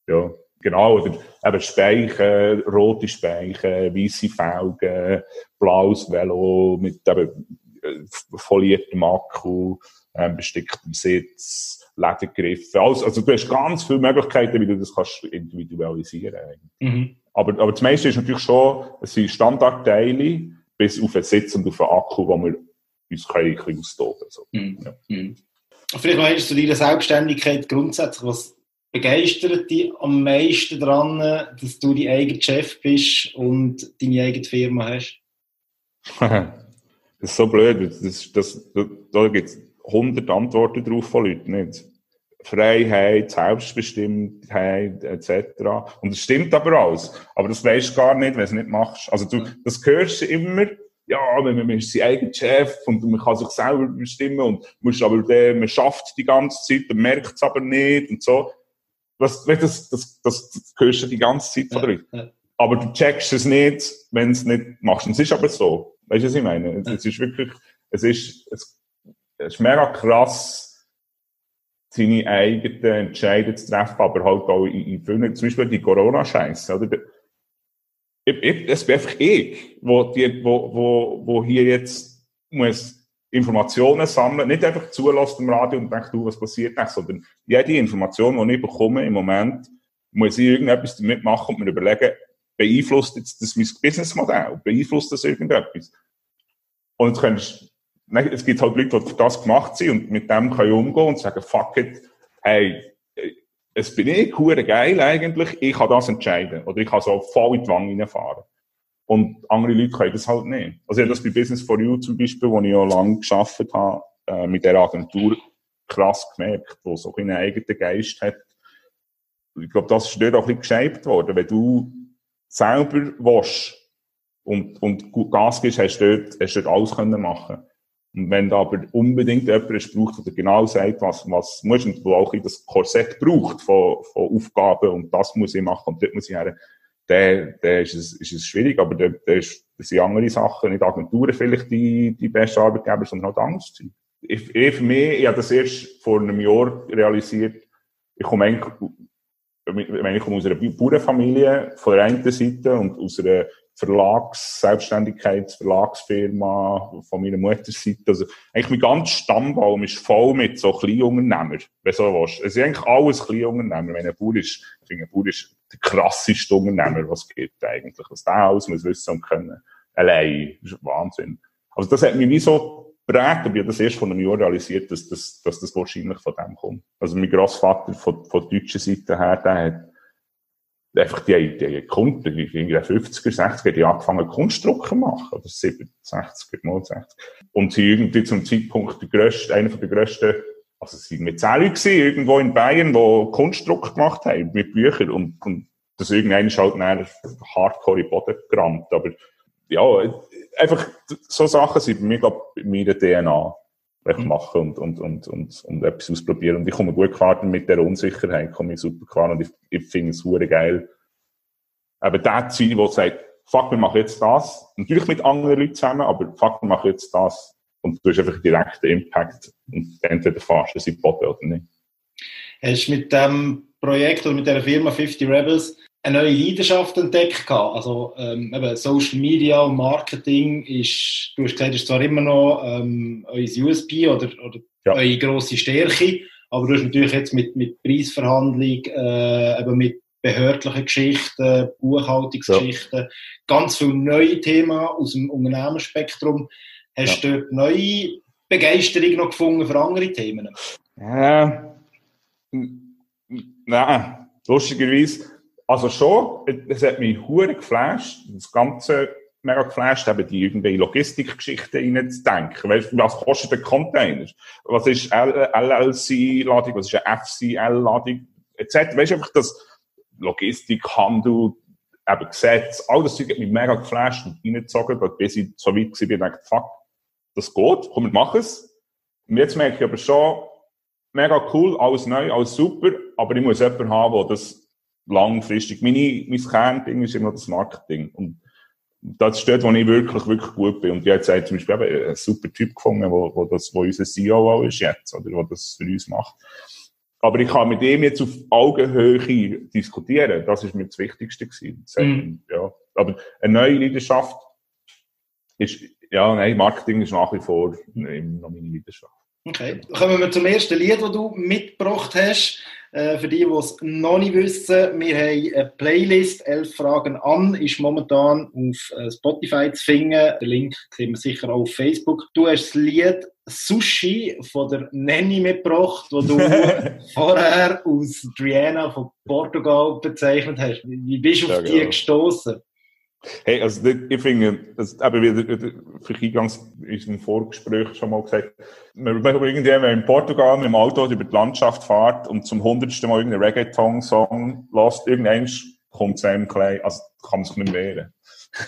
Ja, genau. Oder eben Speichen, rote Speichen, weiße Felgen, blaues Velo mit eben äh, foliertem Akku, ähm, besticktem Sitz, Ledergriffe. Also, also du hast ganz viele Möglichkeiten, wie du das kannst individualisieren mhm. aber, aber das meiste ist natürlich schon, es sind Standardteile bis auf den Sitz und auf den Akku, wo wir uns können, ein austoben so. mhm. ja. mhm. Vielleicht noch zu deiner Selbstständigkeit grundsätzlich, was begeistert dich am meisten daran, dass du dein eigener Chef bist und deine eigene Firma hast? das ist so blöd. Das, das, da, da gibt es 100 Antworten drauf von Leuten, nicht? Freiheit, Selbstbestimmtheit, etc. Und das stimmt aber alles. Aber das weisst du gar nicht, wenn du es nicht machst. Also du, das hörst du immer, ja, man, ist sein eigener Chef und man kann sich selber bestimmen und muss aber der, man schafft die ganze Zeit, man merkt es aber nicht und so. Das, das, das, das, das hörst du die ganze Zeit von ja. Aber du checkst es nicht, wenn du es nicht machst. Und es ist aber so. Weißt du, was ich meine? Es, es ist wirklich, es ist, es es ist mega krass, seine eigenen Entscheidungen zu treffen, aber halt auch in, in vielen, zum Beispiel die Corona-Scheiße, oder? Ich, ich, es bin einfach ich, wo, die, wo, wo, wo hier jetzt muss Informationen sammeln, nicht einfach zulassen im Radio und denkt, du, was passiert nicht, sondern jede Information, die ich bekomme im Moment, muss ich irgendetwas damit machen und mir überlegen, beeinflusst jetzt das mein Businessmodell? Beeinflusst das irgendetwas? Und jetzt könntest es gibt halt Leute, die das gemacht sind und mit dem können umgehen und sagen, fuck it, hey, es bin ich hure geil eigentlich, ich kann das entscheiden. Oder ich kann so voll in die Wange reinfahren. Und andere Leute können das halt nicht. Also ich habe das bei Business for You zum Beispiel, wo ich auch lange gearbeitet habe, äh, mit der Agentur krass gemerkt, wo so einen eigenen Geist hat. Ich glaube, das ist dort auch ein bisschen gescheibt worden. Wenn du selber willst und, und Gas gibst, hast du dort, hast du dort alles können machen und wenn da aber unbedingt jemand braucht, der genau sagt, was, was muss und wo auch das Korsett braucht von, von Aufgaben und das muss ich machen und dort muss ich her, der, der ist es, ist es schwierig, aber ist, das sind andere Sachen, nicht Agenturen vielleicht die, die besten Arbeitgeber, sondern auch anderes Zeug. Ich, ich, für mich, ich habe das erst vor einem Jahr realisiert, ich komme eigentlich, wenn ich komme aus einer Bauernfamilie von der einen Seite und aus einer Verlags-, Selbstständigkeits-Verlagsfirma von meiner Mutterseite. Also, eigentlich mein ganzer Stammbaum ist voll mit so Kleinunternehmer, wenn so was. Es ist eigentlich alles Kleinunternehmer. Wenn ein Bauer ist, ich finde, ein Bauer ist der krasseste Unternehmer, was es gibt eigentlich. Was der alles muss wissen und können. Allein. Das ist Wahnsinn. Also, das hat mich wie so geprägt, aber ich habe das erst von einem Jahr realisiert, dass das, dass das wahrscheinlich von dem kommt. Also, mein Grossvater von, von deutscher Seite her, der hat, einfach die, Kunden, die in den 50er, 60er, die angefangen Kunstdrucker machen, oder 70, 60er, 60 Und sie irgendwie zum Zeitpunkt der grösste, einer von der grössten, also sie waren mit 10 Leuten gewesen, irgendwo in Bayern, die Kunstdruck gemacht haben, mit Büchern, und, und das irgendein ist halt nachher hardcore in Boden gerammt, aber, ja, einfach, so Sachen sind bei mir, glaube ich, in meiner DNA mhm. machen und, und, und, und, und etwas ausprobieren. Und ich komme gut gefahren mit der Unsicherheit, komme ich super gefahren und ich, ich finde es super geil. Aber der sein, der sagt, fuck, wir machen jetzt das. Natürlich mit anderen Leuten zusammen, aber fuck, wir machen jetzt das. Und du hast einfach direkten Impact und entweder fährst du es in Boden oder nicht. Hast du mit dem Projekt oder mit der Firma 50 Rebels eine neue Leidenschaft entdeckt gehabt. Also ähm, eben Social Media und Marketing ist, du hast gesagt, ist zwar immer noch ähm, euer USP oder, oder ja. eure grosse Stärke, aber du hast natürlich jetzt mit, mit Preisverhandlung, äh, eben mit behördlichen Geschichten, Buchhaltungsgeschichten, ja. ganz viele neue Themen aus dem Unternehmensspektrum. Hast ja. du dort neue Begeisterung noch gefunden für andere Themen? Ja, nein, lustigerweise also schon, es hat mich hure geflasht, das Ganze mega geflasht, eben die irgendwie Logistikgeschichten reinzudenken. Weißt, was kostet ein Container? Was ist LLC-Ladung? Was ist eine FCL-Ladung? Etc. Weißt du, einfach das Logistik, Handel, eben Gesetz, all das Zeug hat mich mega geflasht und reingezogen, bis ich so weit war, bin, dachte, fuck, das geht, komm, wir machen es. Und jetzt merke ich aber schon, mega cool, alles neu, alles super, aber ich muss jemanden haben, der das langfristig. Meine, mein Kernding ist immer das Marketing. Und das ist dort, wo ich wirklich, wirklich gut bin. Und ich habe jetzt zum Beispiel eben einen super Typ gefunden, wo, wo das, wo unser CEO ist jetzt, oder, wo das für uns macht. Aber ich kann mit ihm jetzt auf Augenhöhe diskutieren. Das ist mir das Wichtigste gewesen. Mhm. Ja. Aber eine neue Leidenschaft ist, ja, nein, Marketing ist nach wie vor noch meine Leidenschaft. Okay. Kommen wir zum ersten Lied, das du mitgebracht hast. Äh, für die, die es noch nicht wissen, wir haben eine Playlist, elf Fragen an, ist momentan auf äh, Spotify zu finden. Den Link sehen wir sicher auch auf Facebook. Du hast das Lied Sushi von der Nanny mitgebracht, wo du vorher aus Triana von Portugal bezeichnet hast. Wie bist du auf ja, die genau. gestoßen? Hey, also ich finde, das eben wieder, für Eingangs ist ein Vorgespräch schon mal gesagt, wenn man irgendwie in Portugal mit dem Auto über die Landschaft fährt und zum hundertsten Mal irgendeinen Reggaeton-Song lässt, irgendwann kommt es einem klein, also kann man sich nicht wehren.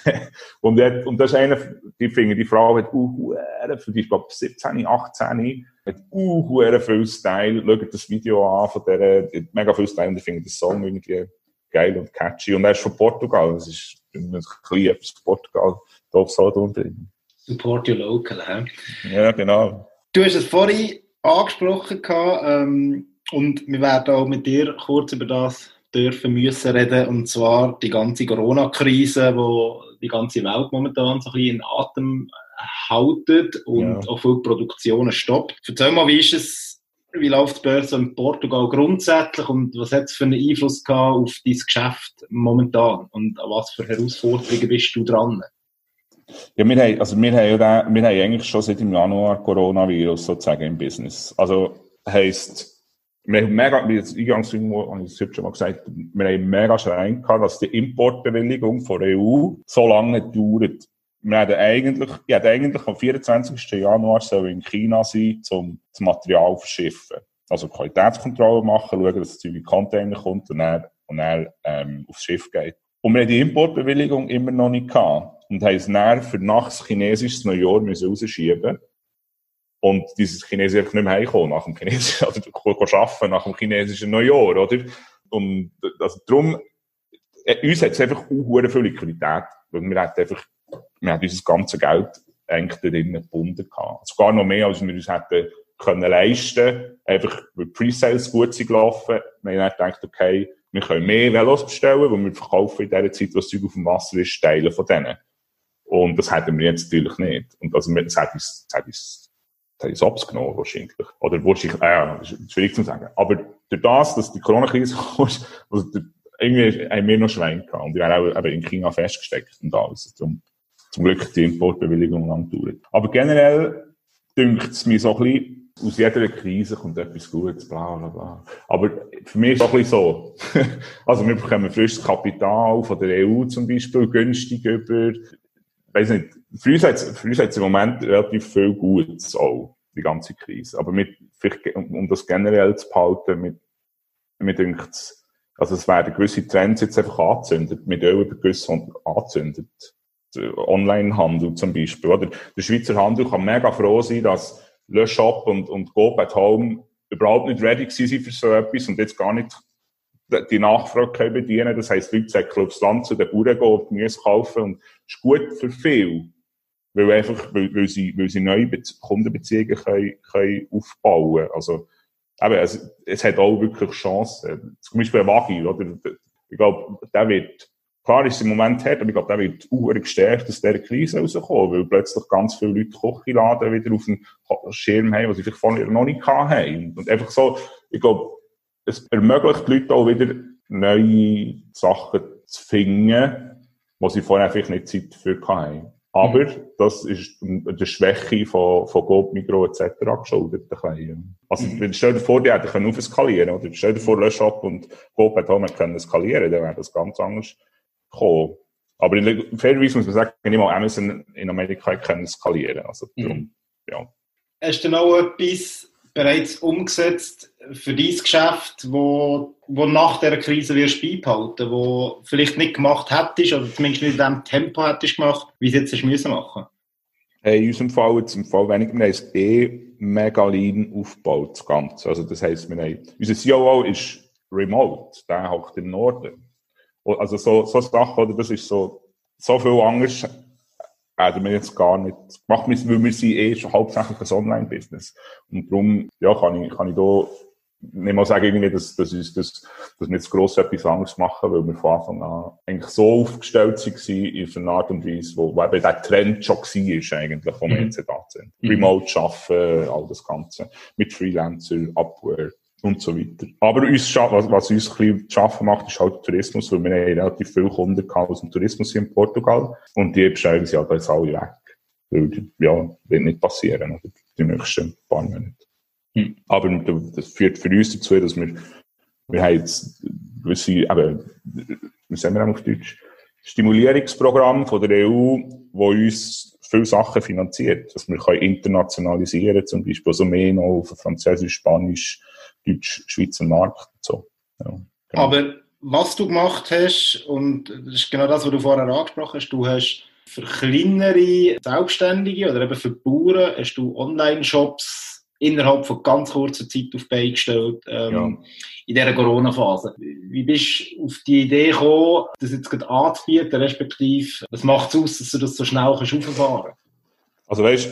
und, und das ist einer, die finde, die Frau hat uh, für die, ich glaube, 17, 18, hat uh, viel Style. Schaut das Video an von der, mega viel Style und ich finde den Song irgendwie geil und catchy. Und er ist von Portugal, das ist ein bisschen etwas Portugal da aufs Auto bringen. Support your local, hä? Ja, genau. Du hast es vorhin angesprochen ähm, und wir werden auch mit dir kurz über das dürfen müssen reden und zwar die ganze Corona-Krise, wo die ganze Welt momentan so ein bisschen in Atem haltet und ja. auch viele Produktionen stoppt. Erzähl mal, wie ist es, wie läuft die Börse in Portugal grundsätzlich und was hat es für einen Einfluss gehabt auf dein Geschäft momentan und an was für Herausforderungen bist du dran? Ja, wir haben, also wir haben, ja, wir haben eigentlich schon seit dem Januar Coronavirus sozusagen im Business. Also heisst, wir haben mega, wie jetzt eingangs irgendwo, habe ich es schon mal gesagt, wir haben mega Schrein gehabt, dass die Importbewilligung von der EU so lange dauert. Wir hatten eigentlich, ich eigentlich am 24. Januar in China sein, um das Material zu verschiffen. Also Qualitätskontrolle machen, schauen, dass das Zeug in Container kommt und dann, und dann ähm, aufs Schiff geht. Und wir haben die Importbewilligung immer noch nicht gehabt. Und haben es dann für nach chinesisches Neujahr müssen rausschieben und dieses Chinesen nicht mehr heimkommen nach dem chinesischen, oder arbeiten nach dem chinesischen Neujahr, oder? Und, also darum, äh, uns hat es einfach auch viel Liquidität, weil wir hatten einfach, wir hatten unser ganzes Geld eigentlich da drinnen gebunden gehabt. Sogar noch mehr, als wir uns hätten können leisten, einfach, weil Pre-Sales gut sind gelaufen. Wir haben dann gedacht, okay, wir können mehr Velos bestellen, weil wir verkaufen in der Zeit, was Zeug auf dem Wasser ist, Teile von denen. Und das hätten wir jetzt natürlich nicht. Und also, das hat uns, das hat uns das ist abgenommen, wahrscheinlich. Oder wahrscheinlich, äh, ist schwierig zu sagen. Aber durch das, dass die Corona-Krise kam, also irgendwie haben wir noch Schwein gehabt. Und die werden auch eben in China festgesteckt und alles. Zum, zum Glück die Importbewilligung lang gedauert. Aber generell dünkt es mir so ein bisschen, aus jeder Krise kommt etwas Gutes, bla, bla, bla. Aber für mich ist es ein bisschen so. also wir bekommen frisches Kapital von der EU zum Beispiel günstig über weiß nicht, für uns hat es im Moment relativ viel Gutes auch, die ganze Krise. Aber mit, um das generell zu behalten, mit, mit denkt, also es werden gewisse Trends jetzt einfach angezündet, mit Ölübergüssen angezündet. Online-Handel zum Beispiel, oder? Der Schweizer Handel kann mega froh sein, dass Le Shop und, und Go at Home überhaupt nicht ready gewesen für so etwas und jetzt gar nicht die Nachfrage können bedienen. Das heisst, Leute sagen, aufs Land zu den Bauern gehen, Gemüse kaufen und das ist gut für viel. Weil einfach, weil, weil sie, weil sie neue Be Kundenbeziehungen können, können aufbauen. Also, eben, es, es hat auch wirklich Chancen. Zum Beispiel Wagi, oder? Ich glaube, der wird, klar ist es im Moment hart, aber ich glaube, der wird auch gestärkt aus dieser Krise rauskommen, weil plötzlich ganz viele Leute Kochiladen wieder auf dem Schirm haben, was sie vielleicht vorher noch nicht hatten. Und einfach so, ich glaube, es ermöglicht die Leute auch wieder neue Sachen zu finden, wo sie vorher vielleicht nicht Zeit für hatten. Aber mhm. das ist der Schwäche von, von Gold, Migro etc. geschuldet. Also, mhm. stell dir vor, die hätten können aufskalieren oder stell dir vor, Le Shop und Gold hat auch können skalieren, dann wäre das ganz anders gekommen. Aber in fairerweise muss man sagen, nicht mal Amazon in Amerika können skalieren. Also, darum, mhm. ja. Hast du noch etwas bereits umgesetzt für dein Geschäft, wo, wo nach der Krise wirst beibehalten, wo vielleicht nicht gemacht hättest oder zumindest nicht in dem Tempo hättest gemacht, wie es jetzt hast müssen machen? Hey, in unserem Fall, jetzt im Fall weniger, wir haben es eh mega lean aufgebaut, das Ganze. Also, das heisst, wir haben, unser COO ist remote, der hockt im Norden. Also, so, so Sachen, oder, das ist so, so viel anders hätten wir jetzt gar nicht gemacht, weil wir sind eh schon hauptsächlich ein Online-Business. Und darum, ja, kann ich, kann ich da nicht mal sagen, irgendwie, dass, dass, uns das, dass wir jetzt gross etwas anderes machen, weil wir von Anfang an eigentlich so aufgestellt waren in einer Art und Weise, wo, wo eben der Trend schon war, eigentlich, wo wir mhm. jetzt da sind. Mhm. Remote arbeiten, all das Ganze. Mit Freelancer, Upwork und so weiter. Aber uns, was, was uns ein bisschen schaffen macht, ist halt der Tourismus, weil wir haben relativ viele Kunden aus dem Tourismus in Portugal und die bestellen sie halt jetzt alle weg. Weil, ja, wird nicht passieren, oder? Die nächsten paar Monate. Hm. Aber das führt für uns dazu, dass wir, wir haben jetzt gewisse, eben, wie sagen wir auf Deutsch, Stimulierungsprogramm von der EU, wo uns viele Sachen finanziert, dass wir können internationalisieren, zum Beispiel, also mehr noch auf Französisch, Spanisch, Deutsch-Schweizer Markt. So. Ja, genau. Aber was du gemacht hast, und das ist genau das, was du vorher angesprochen hast, du hast für kleinere Selbstständige oder eben für Bauern hast du Online-Shops innerhalb von ganz kurzer Zeit auf Beine gestellt, ähm, ja. in dieser Corona-Phase. Wie bist du auf die Idee gekommen, das jetzt gerade anzubieten, respektive, was macht es aus, dass du das so schnell kannst auffahren Also weißt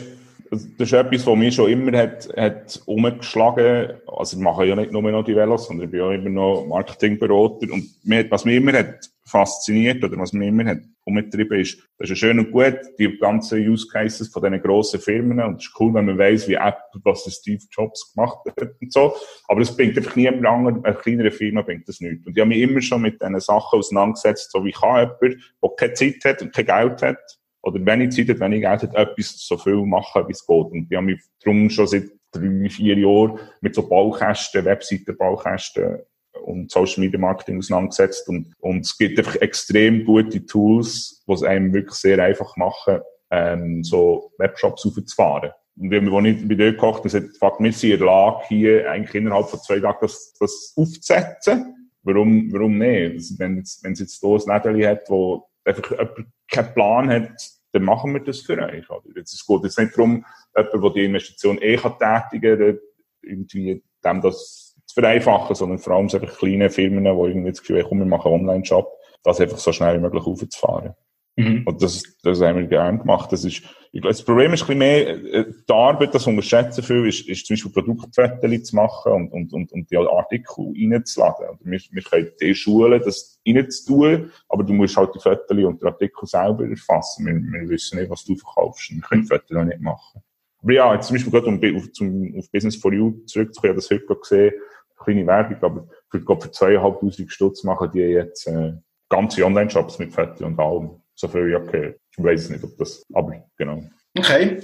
das ist etwas, was mich schon immer hat, hat umgeschlagen. Also, ich mache ja nicht nur noch die Velos, sondern ich bin ja immer noch Marketingberater. Und mir, was mich immer hat fasziniert oder was mich immer hat umgetrieben ist, das ist ja schön und gut, die ganzen Use Cases von diesen grossen Firmen. Und es ist cool, wenn man weiss, wie Apple, was Steve Jobs gemacht hat und so. Aber es bringt einfach niemand anderen, eine kleinere Firma bringt das nicht. Und ich habe mich immer schon mit diesen Sachen auseinandergesetzt, so wie kann jemand, der keine Zeit hat und kein Geld hat, oder wenig Zeit hat, wenig Geld hat, etwas so viel machen, wie es geht. Und ich habe mich darum schon seit drei, vier Jahren mit so Baukästen, Webseiten-Baukästen und Social Media Marketing auseinandergesetzt und, und es gibt einfach extrem gute Tools, die es einem wirklich sehr einfach machen, ähm, so Webshops aufzufahren. Und wenn wir nicht bei dir gekocht haben, gesagt, wir sind in der Lage, hier eigentlich innerhalb von zwei Tagen das, das aufzusetzen. Warum, warum nicht? Wenn es jetzt hier ein Lädchen hat, wo einfach jemand keinen Plan hat, dann machen wir das für euch. Oder? Jetzt, es geht jetzt nicht darum, jemand, der die Investition eh tätigen kann, irgendwie dem das zu vereinfachen, sondern vor allem einfach kleine Firmen, die irgendwie das Gefühl haben, komm, wir machen einen Online-Shop, das einfach so schnell wie möglich aufzufahren. Mhm. Und das, das haben wir gerne gemacht. Das ist, ich glaube, das Problem ist ein bisschen mehr, äh, die Arbeit, das unterschätzen viel, ist, ist zum Beispiel Produktfotos zu machen und, und, und, und die Artikel reinzuladen. Und wir, wir können die Schulen, das reinzutun, aber du musst halt die Fotos und die Artikel selber erfassen. Wir, wir wissen nicht, was du verkaufst. Wir können die Fotos noch nicht machen. Aber ja, jetzt zum Beispiel gerade um, auf, zum, auf Business for You zurückzukommen, ich habe das heute gesehen, kleine Werbung, aber für, glaub, für zweieinhalbtausend Stutz machen die jetzt, äh, ganze Online-Shops mit Fotos und allem so viel okay. Ich weiß nicht, ob das, aber genau. Okay.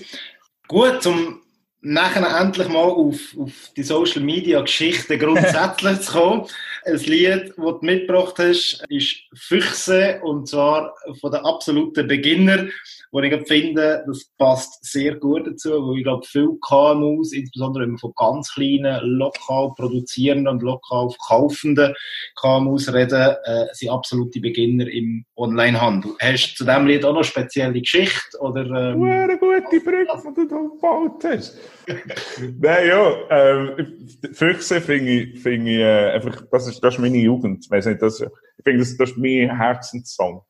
Gut, zum nachher endlich mal auf, auf die Social Media Geschichte grundsätzlich zu kommen. Ein Lied, das du mitgebracht hast, ist Füchse und zwar von den absoluten Beginner wo ich finde, das passt sehr gut dazu, weil ich glaube, viele KMUs, insbesondere wenn wir von ganz kleinen, lokal produzierenden und lokal verkaufenden KMUs reden, äh, sind absolute Beginner im Onlinehandel. Hast du zu diesem Lied auch noch spezielle Geschichte? Oder, ähm, eine gute Brücke, die du da gebaut hast. Nein, ja, ähm, Füchse finde ich, find ich äh, einfach, das ist, das ist meine Jugend. Ich, weiss nicht, das, ich finde, das, das ist mein Herzenssong.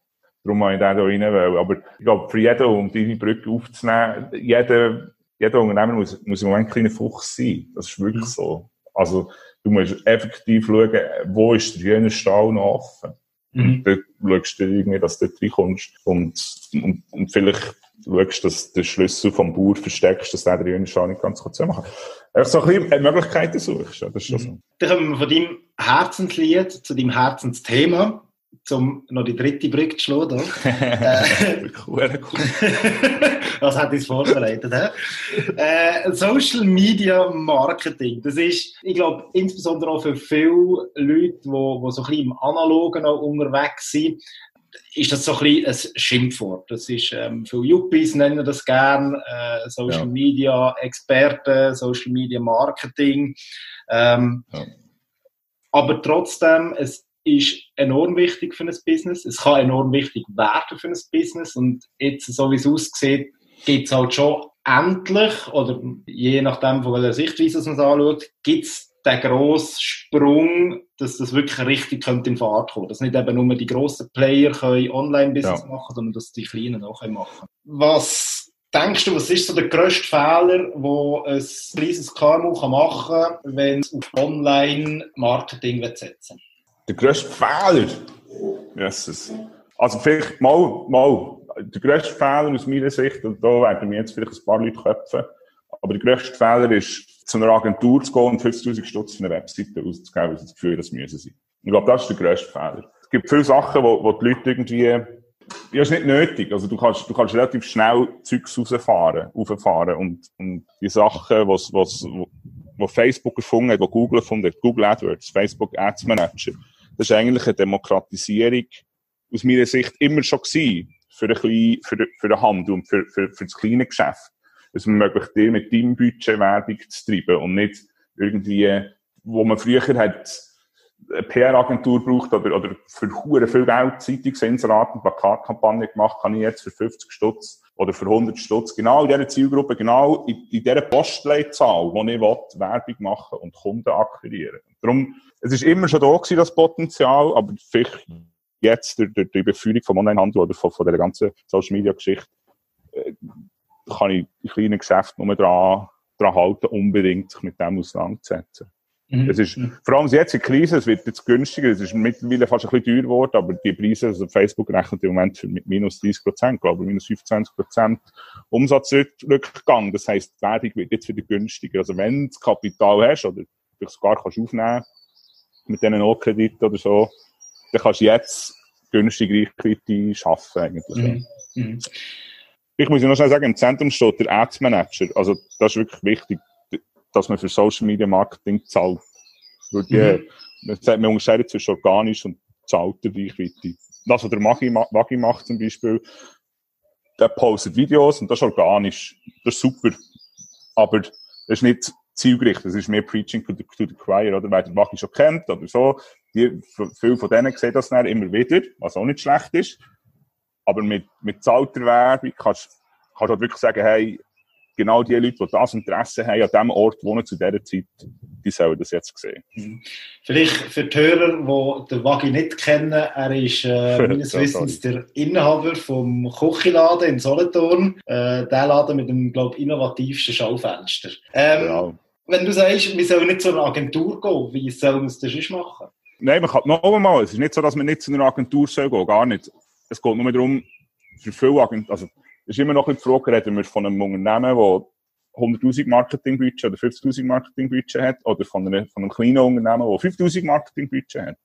Darum habe ich den da rein wollen. Aber ich glaube, für jeden, um diese Brücke aufzunehmen, jeder, jeder Unternehmer muss, muss im Moment ein kleiner Fuchs sein. Das ist wirklich mhm. so. Also, du musst effektiv schauen, wo ist der Hühnerstall noch offen. Mhm. Und dort schaust du irgendwie, dass du dort reinkommst. Und, und, und vielleicht schaust, dass du den Schlüssel vom Bauer versteckst, dass der den Hühnerstall nicht ganz zu machen. Einfach so ein bisschen Möglichkeiten suchst. Ja, das ist schon so. Dann kommen wir von deinem Herzenslied zu deinem Herzensthema um noch die dritte Brücke zu schlagen. äh, cool, Was hat uns vorbereitet? Äh, Social Media Marketing. Das ist, ich glaube, insbesondere auch für viele Leute, die, die so ein bisschen im Analogen auch unterwegs sind, ist das so ein bisschen ein Schimpfwort. Das ist, ähm, viele Yuppies nennen das gern, äh, Social ja. Media Experten, Social Media Marketing. Ähm, ja. Aber trotzdem, es ist enorm wichtig für ein Business. Es kann enorm wichtig werden für ein Business. Und jetzt, so wie es aussieht, gibt es halt schon endlich, oder je nachdem, von welcher Sichtweise man es anschaut, gibt es den grossen Sprung, dass das wirklich richtig könnte in Fahrt kommen. Dass nicht eben nur die grossen Player können Online-Business ja. machen, sondern dass die Kleinen auch machen können. Was denkst du, was ist so der grösste Fehler, wo ein kleines KMU machen kann, wenn es auf Online-Marketing setzen? Der grösste Fehler? Jesus. Also vielleicht mal, mal, der grösste Fehler aus meiner Sicht, und da werden mir jetzt vielleicht ein paar Leute köpfen, aber der grösste Fehler ist, zu einer Agentur zu gehen und 50.000 Stutz für eine Webseite auszugeben, weil sie das Gefühl das müssen sie. Ich glaube, das ist der grösste Fehler. Es gibt viele Sachen, wo, wo die Leute irgendwie, ja, ist nicht nötig. Also du kannst, du kannst relativ schnell Zeugs rausfahren, rauffahren und, und die Sachen, was, was, wo Facebook erfunden hat, wo Google erfunden hat, Google AdWords, Facebook Ads Manager, das ist eigentlich eine Demokratisierung aus meiner Sicht immer schon gewesen für, ein für, für den Handel und für, für, für das kleine Geschäft. Es ermöglicht dir mit deinem Budget Werbung zu treiben und nicht irgendwie, wo man früher hat, eine PR-Agentur braucht oder, oder für hure viel Geld Zeitungsinserat und Plakatkampagne gemacht, kann ich jetzt für 50 Stutz oder für 100 Stutz genau in dieser Zielgruppe, genau in, in dieser Postleitzahl, wo ich will, Werbung machen und Kunden akquirieren. Darum es ist immer schon da gewesen, das Potenzial, aber vielleicht jetzt durch, durch die Beführung vom Onlinehandel oder von, von der ganzen Social Media Geschichte äh, kann ich die kleinen Geschäfte nur dran, dran halten, unbedingt sich mit dem auseinanderzusetzen. Mhm. Es ist, vor allem jetzt in der Krise, es wird jetzt günstiger, es ist mittlerweile fast ein bisschen teuer geworden, aber die Preise, also Facebook rechnet im Moment mit minus 30 Prozent, glaube ich, minus 25 Prozent Umsatzrückgang. Das heisst, die Werbung wird jetzt wieder günstiger. Also wenn du das Kapital hast oder du sogar kannst aufnehmen mit diesen No-Krediten oder so, dann kannst du jetzt günstig Reichweite schaffen eigentlich. Mhm. Mhm. Ich muss noch schnell sagen, im Zentrum steht der Ads Manager. Also, das ist wirklich wichtig. dass man für Social Media Marketing zahlt. Weil mhm. man, sagt, man unterscheidet zwischen organisch und zahlter Reichweite. Das, was der Magi, Magi macht zum Beispiel, der postet Videos und das ist organisch. Das ist super. Aber das ist nicht zielgerichtet. Das ist mehr Preaching to the, to the Choir, oder? Wer den Magi schon kennt oder so. Die, viele von denen sehen das dann immer wieder, was auch nicht schlecht ist. Aber mit, mit zahlter Werbung kannst, kannst du halt wirklich sagen, hey, genau die Leute, die das Interesse haben, an dem Ort wohnen zu dieser Zeit, die sollen das jetzt sehen. Mhm. Vielleicht für die Hörer, die den Wagi nicht kennen, er ist äh, meines Wissens der Inhaber vom Kochiladen in Solothurn. Äh, der Laden mit dem, glaube ich, innovativsten Schaufenster. Ähm, genau. Wenn du sagst, wir sollen nicht zu einer Agentur gehen, wie sollen wir es denn sonst machen? Nein, man kann noch einmal, es ist nicht so, dass man nicht zu einer Agentur soll gehen, gar nicht. Es geht nur darum, für viele Agenturen, also ist immer noch ein die Frage, reden wir von einem Unternehmen, das 100.000 Marketingbudget oder 50.000 Marketingbudget hat, oder von einem, von einem kleinen Unternehmen, das 5.000 Marketingbudget hat.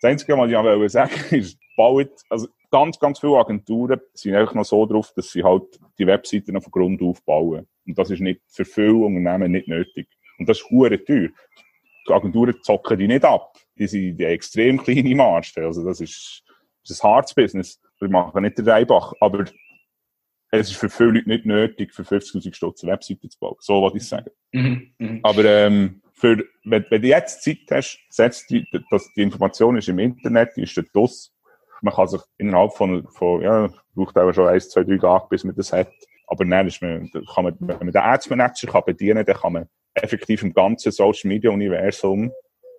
Das Einzige, was ich auch sagen ist, baut, also ganz, ganz viele Agenturen sind einfach noch so drauf, dass sie halt die Webseiten von Grund auf bauen. Und das ist nicht für viele Unternehmen nicht nötig. Und das ist hure teuer. Die Agenturen zocken die nicht ab. Die sind die extrem kleine Marge. Also das ist, ist ein hartes Business. Wir machen nicht den Reibach. Aber es ist für viele Leute nicht nötig, für 50.000 Stutz eine Webseite zu bauen. So wollte ich sagen. Mhm, mh. Aber ähm, für, wenn, wenn du jetzt Zeit hast, setzt die, dass die Information ist im Internet, die ist dort aus. Man kann sich innerhalb von, von ja, braucht auch schon eins, zwei, drei Tage, bis man das hat. Aber dann ist man, kann man, wenn man den Ads Manager kann bedienen, dann kann man effektiv im ganzen Social Media Universum,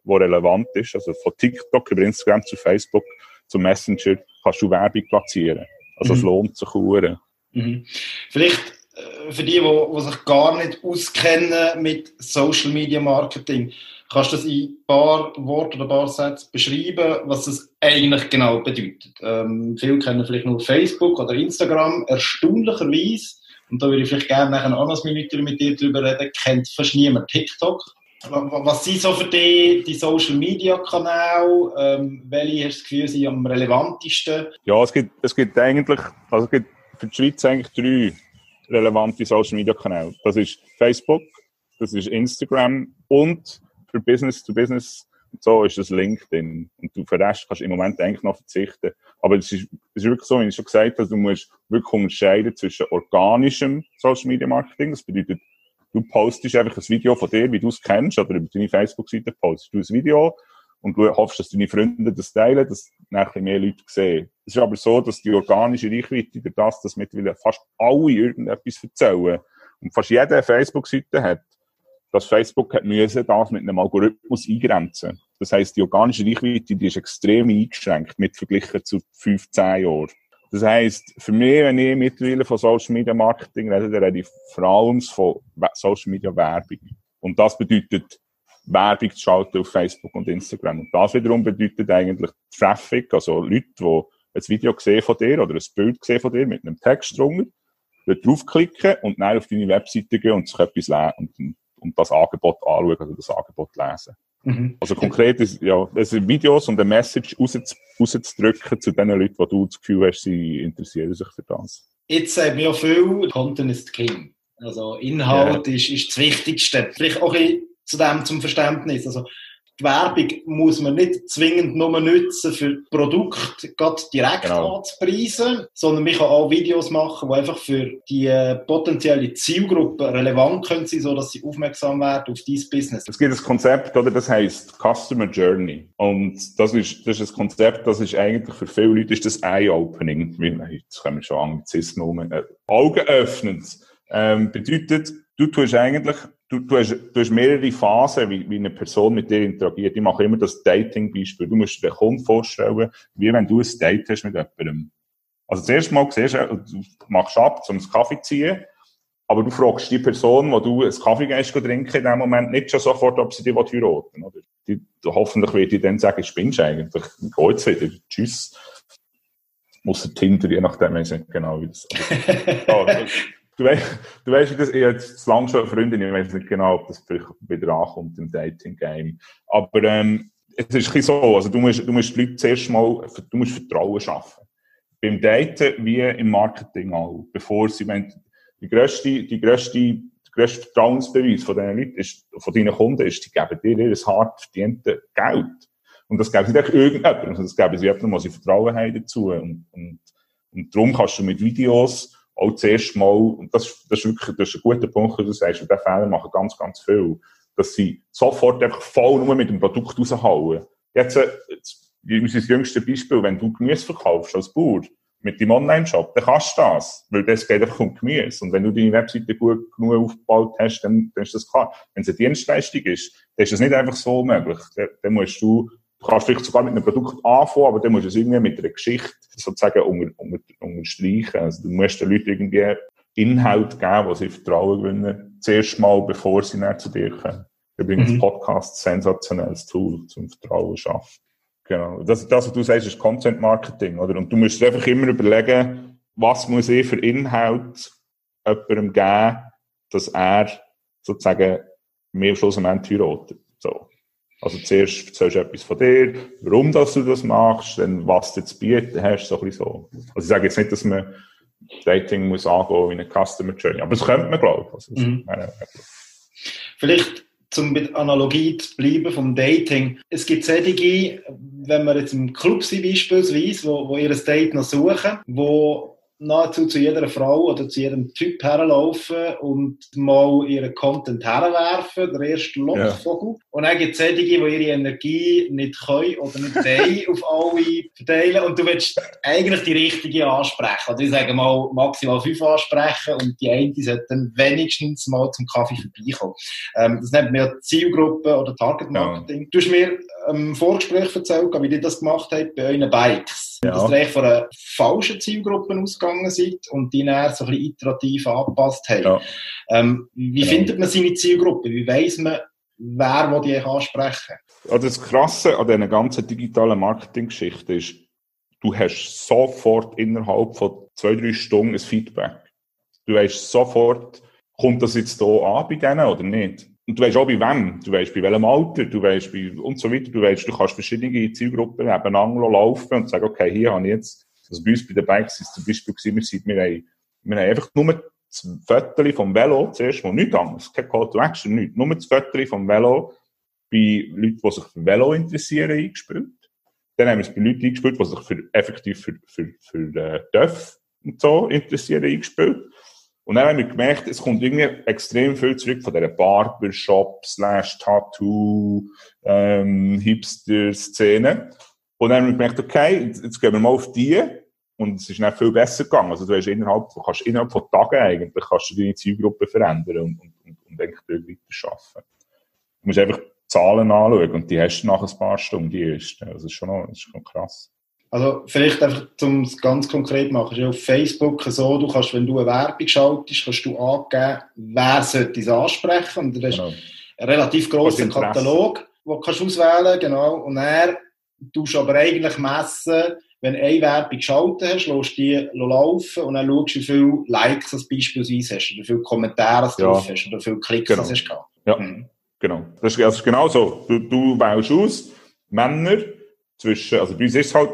wo relevant ist, also von TikTok über Instagram zu Facebook zu Messenger, kannst du Werbung platzieren. Also mhm. es lohnt sich auch. Mhm. Vielleicht äh, für die, die, sich gar nicht auskennen mit Social Media Marketing, kannst du das in ein paar Worten oder ein paar Sätze beschreiben, was das eigentlich genau bedeutet? Ähm, viele kennen vielleicht nur Facebook oder Instagram, erstaunlicherweise, und da würde ich vielleicht gerne nachher noch ein Minute mit dir darüber reden, kennt fast niemand TikTok. Was sind so für dich die Social Media Kanäle? Ähm, welche hast du das Gefühl sind am relevantesten? Ja, es gibt, es gibt eigentlich, also es gibt für die Schweiz eigentlich drei relevante Social Media Kanäle. Das ist Facebook, das ist Instagram und für Business to Business so ist das LinkedIn. Und du für Rest kannst im Moment eigentlich noch verzichten. Aber es ist, es ist wirklich so, wie ich schon gesagt habe, du musst wirklich unterscheiden zwischen organischem Social Media Marketing. Das bedeutet, du postest einfach ein Video von dir, wie du es kennst, oder über deine Facebook-Seite postest du ein Video und du hoffst, dass deine Freunde das teilen, dass nachher mehr Leute sehen. Es ist aber so, dass die organische Reichweite durch das, dass mittlerweile fast alle irgendetwas erzählen und fast jede Facebook-Seite hat, dass Facebook hat müssen das mit einem Algorithmus eingrenzen. Das heisst, die organische Reichweite, die ist extrem eingeschränkt mit verglichen zu 15 Jahren. Das heisst, für mich, wenn ich mittlerweile von Social Media Marketing rede, dann rede ich vor allem von Social Media Werbung. Und das bedeutet, Werbung zu schalten auf Facebook und Instagram. Und das wiederum bedeutet eigentlich Traffic, also Leute, die ein Video sehen von dir oder ein Bild sehen von dir mit einem Text drunter, dort draufklicken und dann auf deine Webseite gehen und sich etwas lesen und, und das Angebot anschauen, also das Angebot lesen. Mhm. Also konkret ist, ja, es sind Videos und eine Message rauszudrücken zu den Leuten, die du das Gefühl hast, sie interessieren sich für das. Jetzt sagen wir viel, Content ist King. Also Inhalt yeah. ist, ist das Wichtigste. Vielleicht auch ein zu dem zum Verständnis. Also, die Werbung muss man nicht zwingend nur nutzen für Produkte gerade direkt genau. anzupreisen, sondern man kann auch Videos machen, die einfach für die äh, potenzielle Zielgruppe relevant können sein, sodass sie aufmerksam werden auf dieses Business. Es gibt ein Konzept, oder das heißt Customer Journey. Und das ist, das ist ein Konzept, das ist eigentlich für viele Leute ist das Eye-Opening. Jetzt können wir schon Anglizismen um. Äh, Augen öffnend. Ähm, bedeutet, du tust eigentlich du, du, hast, du hast mehrere Phasen, wie, wie eine Person mit dir interagiert. Ich mache immer das Dating-Beispiel. Du musst dir den Kunden vorstellen, wie wenn du ein Date hast mit jemandem. Also zuerst mal siehst du, du machst ab, um einen Kaffee zu ziehen, aber du fragst die Person, wo du einen Kaffee gehst trinken, in dem Moment nicht schon sofort, ob sie dich heiraten will. Die, hoffentlich wird die dann sagen, spinnst du eigentlich, geh jetzt wieder, tschüss. Ausser Tinder, je nachdem, ich weiß nicht genau, wie das, aber, Du weißt, du weißt, ich jetzt zu lange schon eine Freundin, ich weiß nicht genau, ob das vielleicht wieder ankommt im Dating-Game. Aber, ähm, es ist ein bisschen so, also du musst, du musst die Leute zuerst mal, du musst Vertrauen schaffen. Beim Daten wie im Marketing auch. Bevor sie, wenn, die grösste, die grösste, der grösste Vertrauensbeweis von diesen Leuten ist, von deinen Kunden ist, die geben dir ihr hart verdientes Geld. Und das geben sie nicht irgendjemandem, sondern das geben sie jemandem, wo sie Vertrauen haben dazu. Und, und, und darum kannst du mit Videos auch zuerst mal, und das, das ist wirklich, das ist ein guter Punkt, du sagst, und diesen Fehler machen ganz, ganz viel, dass sie sofort einfach voll nur mit dem Produkt raushauen. Jetzt, jetzt unser jüngstes Beispiel, wenn du Gemüse verkaufst als Bauer, mit deinem Online-Shop, dann kannst du das. Weil das geht einfach um Gemüse. Und wenn du deine Webseite gut genug aufgebaut hast, dann, dann ist das klar. Wenn es eine Dienstleistung ist, dann ist das nicht einfach so möglich. Dann, dann musst du, du kannst vielleicht sogar mit einem Produkt anfangen, aber dann musst du es irgendwie mit einer Geschichte sozusagen unter, unter, unterstreichen. Also du musst den Leuten irgendwie Inhalt geben, wo sie Vertrauen gewinnen. Zuerst mal, bevor sie näher zu dir kommen. Übrigens, mhm. Podcast, sensationelles Tool zum Vertrauen schaffen. Genau. Das, das, was du sagst, ist Content Marketing, oder? Und du musst einfach immer überlegen, was muss ich für Inhalt jemandem geben, dass er sozusagen mir am Schluss am Ende heiratet. So. Also zuerst erzählst du etwas von dir, warum dass du das machst, dann was du zu bieten hast, so ein bisschen so. Also ich sage jetzt nicht, dass man Dating muss angehen wie eine Customer Journey, aber das könnte man, glaube ich. Also, mhm. Vielleicht zum mit Analogie zu bleiben vom Dating. Es gibt solche, wenn wir jetzt im Club sind beispielsweise, wo, wo ihr ein Date noch suchen, wo nahezu zu jeder Frau oder zu jedem Typ herlaufen und mal ihren Content herwerfen, der erste Lockvogel. Ja. Und dann gibt es solche, die ihre Energie nicht können oder nicht wollen auf alle verteilen und du willst eigentlich die richtige ansprechen. Oder ich sage mal maximal fünf ansprechen und die eine sollte dann wenigstens mal zum Kaffee vorbeikommen. Ähm, das nennt man ja Zielgruppe oder Target Marketing. Ja. Du hast mir im ähm, Vorgespräch erzählt, wie ihr das gemacht habt bei euren Bikes. Ja. Dass ihr von einer falschen Zielgruppe ausgegangen seid und die dann so ein bisschen iterativ angepasst habt. Ja. Ähm, wie genau. findet man seine Zielgruppe? Wie weiss man, wer will die ansprechen? Also das Krasse an dieser ganzen digitalen Marketing-Geschichte ist, du hast sofort innerhalb von zwei, drei Stunden ein Feedback. Du weißt sofort, kommt das jetzt hier an bei denen oder nicht? Und du weißt auch bei wem, du weißt bei welchem Alter, du weißt bei, und so weiter, du weißt, du kannst verschiedene Zielgruppen nebeneinander laufen und sagen, okay, hier habe ich jetzt, also bei uns bei den Bikes ist zum Beispiel gewesen, wir, sind, wir, haben, wir haben einfach nur das Viertel vom Velo, zuerst mal nichts anderes, kein Call to Action, nichts, nur das Viertel vom Velo bei Leuten, die sich für Velo interessieren, eingespielt. Dann haben wir es bei Leuten eingespielt, die sich für, effektiv für, für, für, für äh, Dörf und so interessieren, eingespielt. Und dann haben wir gemerkt, es kommt irgendwie extrem viel zurück von dieser Barbershop, slash Tattoo, ähm, Hipster-Szene. Und dann haben wir gemerkt, okay, jetzt, gehen wir mal auf die. Und es ist dann viel besser gegangen. Also du hast innerhalb, kannst innerhalb von Tagen eigentlich, kannst du deine Zielgruppe verändern und, und, und, und eigentlich dort weiter arbeiten. Du musst einfach Zahlen anschauen und die hast du nach ein paar Stunden, die ersten. Also das ist schon, noch, das ist schon krass. Also vielleicht einfach, um es ganz konkret zu machen, ist ja auf Facebook so, du kannst, wenn du eine Werbung schaltest, kannst du angeben, wer sollte es ansprechen und du hast genau. einen relativ grossen Katalog, den kannst du auswählen, genau, und er tust aber eigentlich messen, wenn eine Werbung geschaltet hast, lässt die laufen und dann schaust du, wie viele Likes du beispielsweise hast, oder wie viele Kommentare du ja. drauf hast, oder wie viele Klicks genau. hast gehabt. Ja, mhm. genau. Das ist, also genau so. Du, du wählst aus, Männer, zwischen, also bei uns ist es halt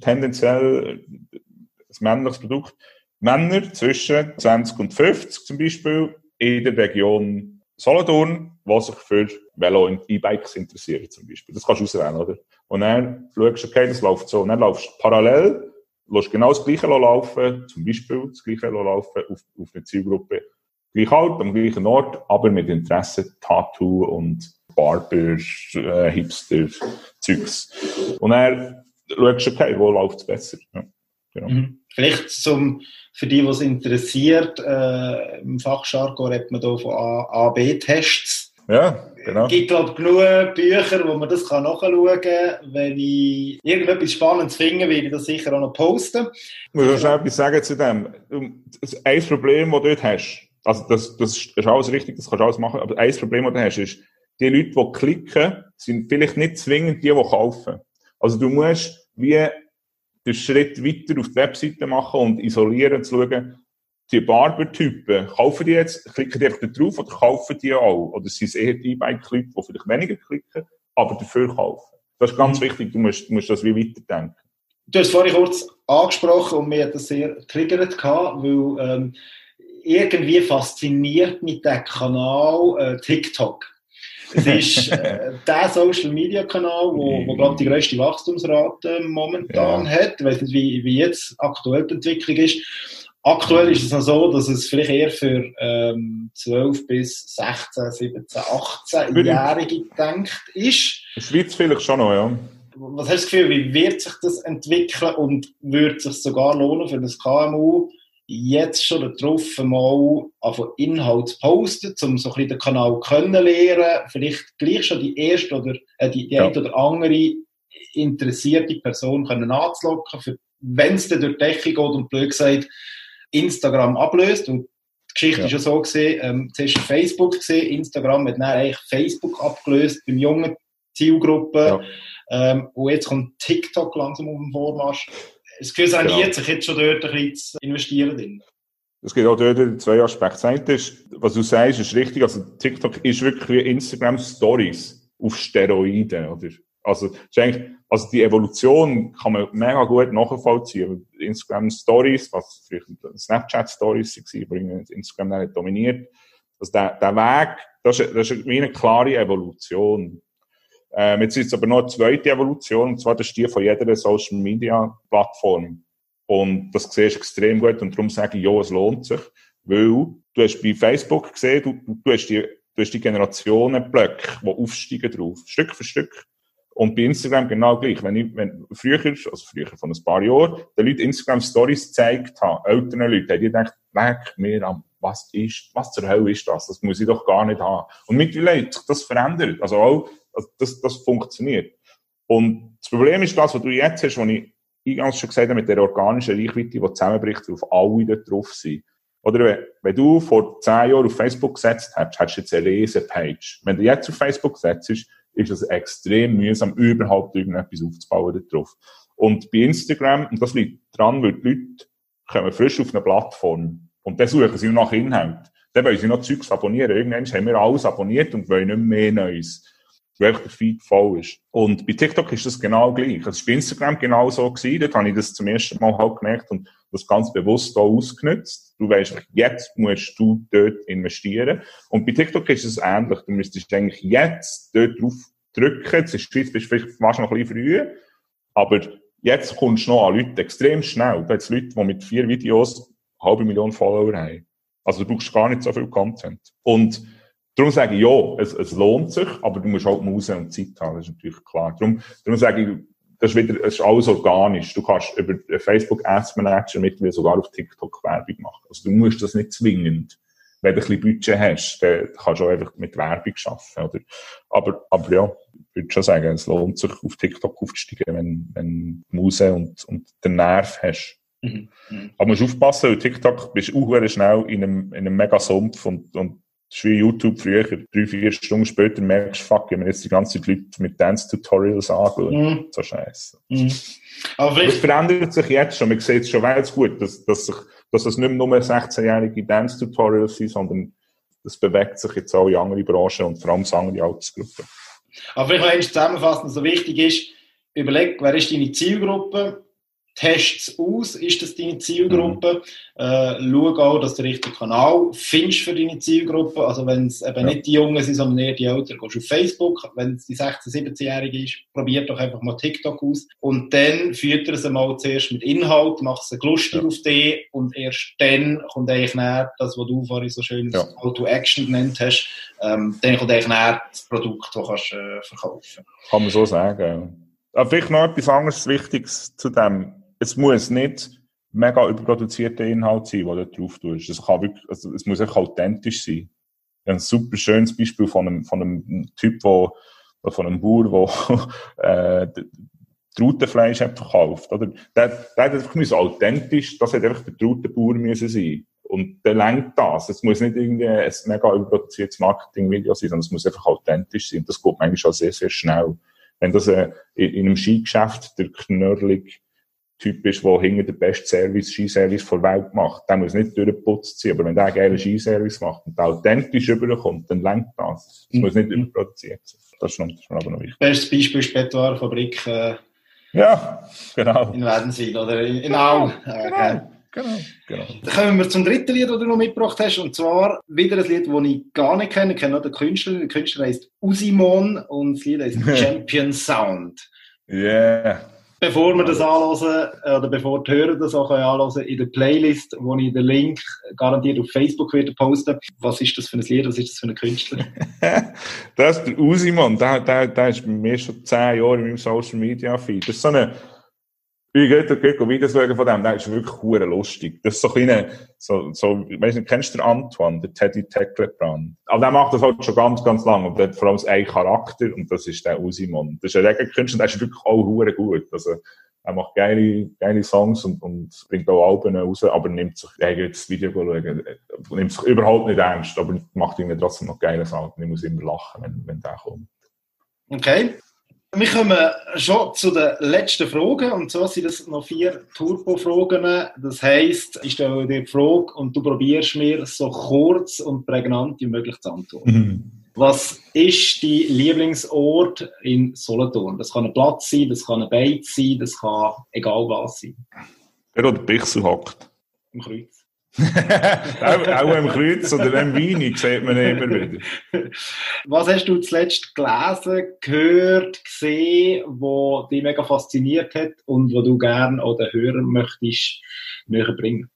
tendenziell ein männliches Produkt, Männer zwischen 20 und 50 zum Beispiel in der Region Solothurn, die sich für Velo und E-Bikes interessieren zum Beispiel. Das kannst du auswählen, oder? Und dann schaust du, okay, das läuft so. Und dann laufst du parallel, lässt genau das Gleiche laufen, zum Beispiel das Gleiche laufen auf, auf eine Zielgruppe. Gleich alt, am gleichen Ort, aber mit Interesse Tattoo und Barber, äh, Hipster, Zeugs. Und er schaust du, okay, wo läuft es besser. Ja, genau. Mhm. Vielleicht zum, für die, was interessiert, äh, im Fachjargon redet man hier von A-B-Tests. Ja, genau. Es gibt, glaube ich, genug Bücher, wo man das kann nachschauen kann. Wenn ich irgendetwas Spannendes finde, werde ich das sicher auch noch posten. Ich muss noch etwas sagen zu dem. Ein Problem, das du dort hast, also das, das ist alles richtig, das kannst du alles machen, aber ein Problem, das du hast, ist, die Leute, die klicken, sind vielleicht nicht zwingend die, die kaufen. Also du musst wie den Schritt weiter auf die Webseite machen und isolieren, zu schauen, die Barber-Typen, kaufen die jetzt, klicken die einfach drauf oder kaufen die auch? Oder sind es eher die E-Bike-Leute, die vielleicht weniger klicken, aber dafür kaufen? Das ist ganz mhm. wichtig, du musst, du musst das wie weiterdenken. Du hast vorhin kurz angesprochen und mir hat das sehr getriggert weil ähm, irgendwie fasziniert mit dem Kanal äh, TikTok. Es ist äh, der Social Media Kanal, wo, wo glaube die größte Wachstumsrate momentan ja. hat. Ich weiß nicht, wie, wie jetzt aktuell die Entwicklung ist. Aktuell ist es noch so, dass es vielleicht eher für ähm, 12 bis 16, 17, 18-Jährige gedacht ist. In der Schweiz vielleicht schon noch, ja. Was hast du das Gefühl, wie wird sich das entwickeln und würde sich sogar lohnen für das KMU, jetzt schon darauf mal von Inhalt zu posten, um so ein bisschen den Kanal kennenlernen, vielleicht gleich schon die erste oder äh, die, die ja. eine oder andere interessierte Person können anzulocken, wenn es dann durch die Decke geht und blöd gesagt Instagram ablöst und die Geschichte ja. ist ja so gesehen, ähm, zuerst Facebook gesehen, Instagram hat dann eigentlich Facebook abgelöst beim jungen Zielgruppen ja. ähm, und jetzt kommt TikTok langsam auf den Vormarsch. Das Gefühl, es rendiert genau. sich jetzt schon dort ein bisschen zu investieren drin. Es gibt auch dort zwei Aspekte. Das eine ist, was du sagst, ist richtig. Also TikTok ist wirklich wie Instagram Stories auf Steroiden, oder? Also, also die Evolution kann man mega gut nachvollziehen. Instagram Stories, was früher Snapchat Stories waren, Instagram hat dominiert. Also der, der Weg, das ist, das ist wie eine klare Evolution. Ähm, jetzt ist es aber noch eine zweite Evolution, und zwar das ist die von jeder Social Media Plattform. Und das siehst du extrem gut, und darum sage ich, ja, es lohnt sich, weil du hast bei Facebook gesehen, du, du hast die, du hast die Generationenblöcke, die aufsteigen drauf, Stück für Stück. Und bei Instagram genau gleich. Wenn ich, wenn früher, also früher von ein paar Jahren, den Leuten Instagram Stories gezeigt habe, älteren Leuten, die gedacht, weg mir am, was ist, was zur Hölle ist das? Das muss ich doch gar nicht haben. Und mittlerweile hat sich das verändert. Also auch, also das, das funktioniert. Und das Problem ist das, was du jetzt hast, was ich eingangs schon gesagt habe, mit der organischen Reichweite, die zusammenbricht, auf alle da drauf sind. Oder wenn, du vor zehn Jahren auf Facebook gesetzt hast, hättest du jetzt eine Lesepage. Wenn du jetzt auf Facebook setzt, ist es extrem mühsam, überhaupt irgendetwas aufzubauen da drauf. Und bei Instagram, und das liegt dran, weil die Leute kommen frisch auf eine Plattform und dann suchen sie nach Inhalt. Dann wollen sie noch Zeugs abonnieren. Irgendwann haben wir alles abonniert und wollen nicht mehr Neues weil der Feed voll ist. Und bei TikTok ist das genau gleich. Es war bei Instagram genau so gewesen. Dort habe ich das zum ersten Mal halt gemerkt und das ganz bewusst auch ausgenutzt. Du weißt, jetzt musst du dort investieren. Und bei TikTok ist es ähnlich. Du müsstest eigentlich jetzt dort drauf drücken. Jetzt ist bist vielleicht fast noch ein bisschen früh. Aber jetzt kommst du noch an Leute extrem schnell. Da gibt Leute, die mit vier Videos eine halbe Million Follower haben. Also du brauchst gar nicht so viel Content. Und Darum sage ich, ja, es, es lohnt sich, aber du musst halt Muse und Zeit haben, das ist natürlich klar. Darum, darum sage ich, das ist wieder, es ist alles organisch. Du kannst über Facebook Ads Manager mittlerweile sogar auf TikTok Werbung machen. Also du musst das nicht zwingend. Wenn du ein bisschen Budget hast, dann kannst du auch einfach mit Werbung arbeiten, oder? Aber, aber ja, ich würde schon sagen, es lohnt sich, auf TikTok aufzusteigen, wenn, wenn du Muse und, und den Nerv hast. Mhm. mhm. Aber du musst aufpassen, weil TikTok bist du auch schnell in einem, in einem mega Sumpf und, und das ist wie YouTube früher. Drei, vier Stunden später merkst du, fuck, wenn jetzt die ganze Leute mit Dance-Tutorials anschauen. Mm. So scheiße. Mm. Aber das verändert sich jetzt schon. Man sieht es schon weit gut, dass, dass, sich, dass es nicht mehr nur 16-jährige Dance-Tutorials sind, sondern es bewegt sich jetzt auch in andere Branchen und vor allem in andere Altersgruppen. Aber vielleicht noch zusammenfassend, so wichtig ist, überleg, wer ist deine Zielgruppe? Tests aus, ist das deine Zielgruppe? Mhm. Äh, schau auch, dass du den richtigen Kanal findest für deine Zielgruppe. Also wenn es eben ja. nicht die Jungen sind, sondern eher die Älteren, gehst du auf Facebook. Wenn es die 16-, 17-Jährige ist, probier doch einfach mal TikTok aus. Und dann fütter es mal zuerst mit Inhalt, mach es lustig ja. auf dich und erst dann kommt eigentlich näher das, was du vorhin so schön ja. Call to Action genannt hast, ähm, dann kommt eigentlich näher das Produkt, das kannst äh, verkaufen. Kann man so sagen. Aber vielleicht noch etwas anderes Wichtiges zu dem es muss nicht mega überproduzierter Inhalt sein, den du drauf tust. Es kann wirklich, also es muss echt authentisch sein. Ein super schönes Beispiel von einem, von einem Typ, wo, von einem Bauer, der, äh, Trautenfleisch hat verkauft, oder? Der, der hat einfach müssen authentisch, das hat einfach der Trautenbauer müssen sein. Und der lenkt das. Es muss nicht irgendwie ein mega überproduziertes Marketing-Video sein, sondern es muss einfach authentisch sein. Und das geht manchmal schon sehr, sehr schnell. Wenn das äh, in, in einem Skigeschäft der knörlig Typ ist, der hinter den besten Service, Skiservice der Welt macht, der muss nicht durchgeputzt sein. Aber wenn der einen geilen Skiservice macht und der authentisch rüberkommt, dann lenkt das. Es mhm. muss nicht überproduziert sein. Das ist, noch, das ist aber noch wichtig. Bestes Beispiel ist Betonfabrik. Äh, ja, genau. In Wädenswil oder in, in Au. Genau. Äh, Genau, genau. Dann kommen wir zum dritten Lied, das du noch mitgebracht hast. Und zwar wieder ein Lied, das ich gar nicht kenne. Ich kenne nur den Künstler. Der Künstler heißt Usimon und das Lied heißt Champion Sound. Yeah. Bevor wir das anhören, oder bevor die Hörer das auch anhören, in der Playlist, wo ich den Link garantiert auf Facebook wieder posten, was ist das für ein Lied, was ist das für ein Künstler? das ist der Usimon, der, der, der ist bei mir schon zehn Jahre in meinem Social Media Feed. Das ist so eine, ich gehe, gehe Videos von dem, der ist wirklich hure lustig. Das ist so kleine, so, so, weiss nicht, kennst du den Antoine, der Teddy Tecklebrand? Aber der macht das halt schon ganz, ganz lang und der hat vor allem einen Charakter und das ist der Usimon. Das ist ein Reggae-Künstler, der ist wirklich auch hure gut. Also, er macht geile, geile Songs und, und bringt auch Alben raus, aber nimmt sich, er geht das Video schauen, nimmt sich überhaupt nicht ernst, aber macht irgendwie trotzdem noch geile Sachen. Ich muss immer lachen, wenn, wenn der kommt. Okay. Wir kommen schon zu den letzten Fragen. Und zwar sind das noch vier Turbo-Fragen. Das heisst, ich stelle dir die Frage und du probierst mir so kurz und prägnant wie möglich zu antworten. Mhm. Was ist dein Lieblingsort in Solothurn? Das kann ein Platz sein, das kann ein Beit sein, das kann egal was sein. Der, der Bichsel hockt. Im Kreuz auch, auch im Kreuz oder im Weini sieht man immer wieder. Was hast du zuletzt gelesen, gehört, gesehen, wo dich mega fasziniert hat und wo du gerne oder hören möchtest näher bringen?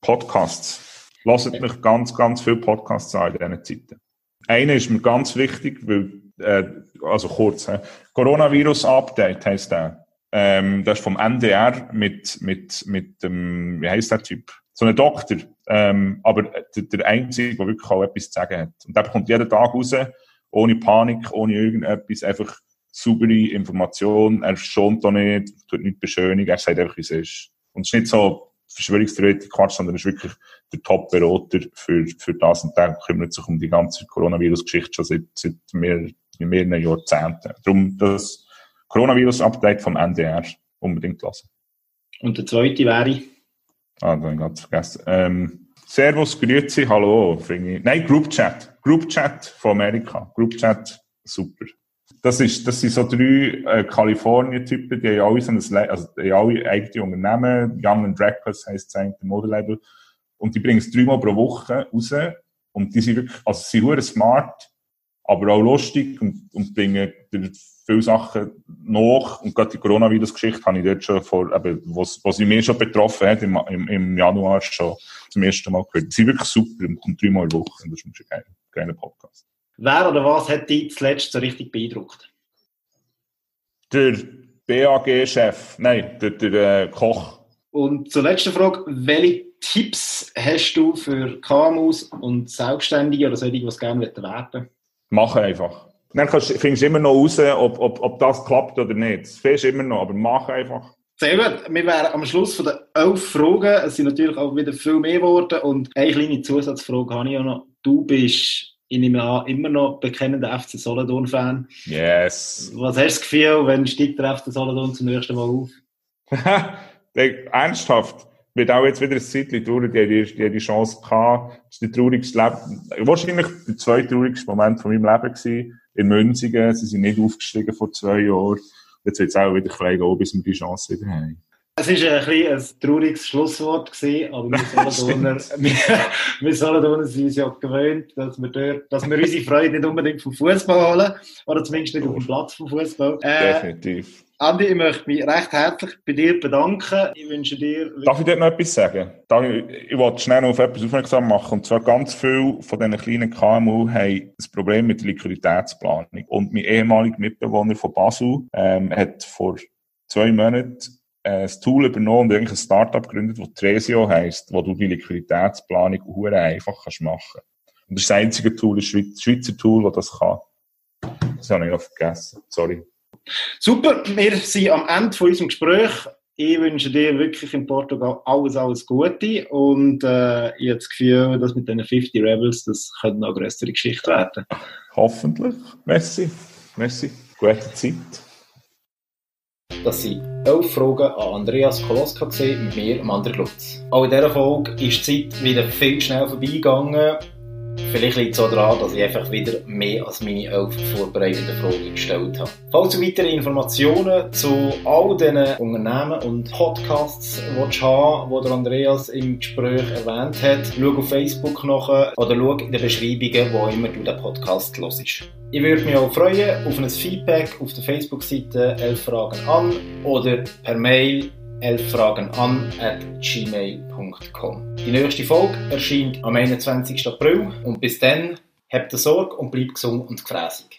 Podcasts. Lasst ja. mich ganz, ganz viele Podcasts an in diesen Zeiten. Einer ist mir ganz wichtig, weil, äh, also kurz, äh, Coronavirus-Update heisst der. Ähm, das ist vom NDR mit, mit, mit dem, wie heißt der Typ? So ein Doktor, ähm, aber der, der Einzige, der wirklich auch etwas zu sagen hat. Und der bekommt jeden Tag raus, ohne Panik, ohne irgendetwas, einfach saubere Information. Er schont da nicht, tut nicht beschönigen, er sagt einfach, wie es ist. Und es ist nicht so Verschwörungstheoretik Quatsch, sondern es ist wirklich der Top-Berater für, für das und der kümmert sich um die ganze Coronavirus-Geschichte schon seit, seit mehr, mehreren Jahrzehnten. Darum das Coronavirus-Update vom NDR unbedingt lassen. Und der zweite wäre? Ah, dann ganz vergessen. Ähm, Servus, Grüezi, Hallo, finde ich. Nein, Group Chat. Group Chat von Amerika. Group Chat, super. Das ist, das sind so drei äh, Kalifornien-Typen, die haben alle so ein, also die haben alle eigene Unternehmen. Young and Reckless heisst es eigentlich, Modelabel. Und die bringen es dreimal pro Woche raus. Und die sind wirklich, also sie sind smart, aber auch lustig und, und bringen viele Sachen nach. Und gerade die Coronavirus-Geschichte habe ich dort schon vor, eben, was, was mich schon betroffen hat, im, im, im Januar schon zum ersten Mal gehört. Sie sind wirklich super und kommt dreimal in der Woche. Das ist ein geiler, geiler Podcast. Wer oder was hat dich zuletzt so richtig beeindruckt? Der BAG-Chef, nein, der, der äh, Koch. Und zur letzten Frage, welche Tipps hast du für KMUs und Selbstständige oder solche, die es gerne werden? Machen einfach. Dann kannst, findest du immer noch raus, ob, ob, ob das klappt oder nicht. Das findest du immer noch, aber mach einfach. Sehr gut. Wir wären am Schluss von den elf Fragen. Es sind natürlich auch wieder viel mehr geworden. Und eine kleine Zusatzfrage habe ich auch noch. Du bist, ich nehme an, immer noch bekennender FC Solothurn-Fan. Yes. Was hast du das Gefühl, wenn steigt der FC Solothurn zum nächsten Mal auf? Ernsthaft? wird auch jetzt wieder ein Zeitchen dauern, die, die, die, die Chance gehabt. Das ist der traurigste Leben, wahrscheinlich der zweittraurigste Moment von meinem Leben gewesen in Münzigen. Sie sind nicht aufgestiegen vor zwei Jahren. Jetzt wird es auch wieder klein gehen, bis wir die Chance wieder haben. Es war ein, bisschen ein trauriges Schlusswort, gewesen, aber wir Solothurner, sind uns ja gewöhnt, dass wir, dort, dass wir unsere Freude nicht unbedingt vom Fußball holen, oder zumindest nicht auf dem Platz vom Fußball. Äh, Definitiv. Andi, ich möchte mich recht herzlich bei dir bedanken. Ich wünsche dir... Darf ich dir noch etwas sagen? Ich, wollte schnell noch auf etwas aufmerksam machen. Und zwar ganz viele von diesen kleinen KMU haben ein Problem mit der Liquiditätsplanung. Und mein ehemaliger Mitbewohner von Basel ähm, hat vor zwei Monaten ein Tool übernommen und eigentlich ein Startup gegründet, das Tresio heisst, wo du die Liquiditätsplanung hure einfach kannst machen. Und das ist das einzige Tool, das Schweizer Tool, das das kann. Das habe ich noch vergessen. Sorry. Super, wir sind am Ende von unserem Gespräch. Ich wünsche dir wirklich in Portugal alles, alles Gute und äh, ich habe das Gefühl, dass mit den 50 Rebels das könnte noch eine größere Geschichte werden. Hoffentlich. Merci. Merci. Gute Zeit. Das sind elf Fragen an Andreas Koloska mit mir, Mandre Glutz. Auch in dieser Folge ist die Zeit wieder viel schnell vorbeigegangen. Vielleicht liegt es auch daran, dass ich einfach wieder mehr als meine elf vorbereiteten Fragen gestellt habe. Falls du weitere Informationen zu all diesen Unternehmen und Podcasts willst haben, die Andreas im Gespräch erwähnt hat, schau auf Facebook nach oder schau in den Beschreibungen, wo immer du den Podcast hörst. Ich würde mich auch freuen auf ein Feedback auf der Facebook-Seite 11 Fragen an oder per Mail 11 Fragen an at gmail.com. Die nächste Folge erscheint am 21. April und bis dann habt Sorge und bleibt gesund und gefräßig.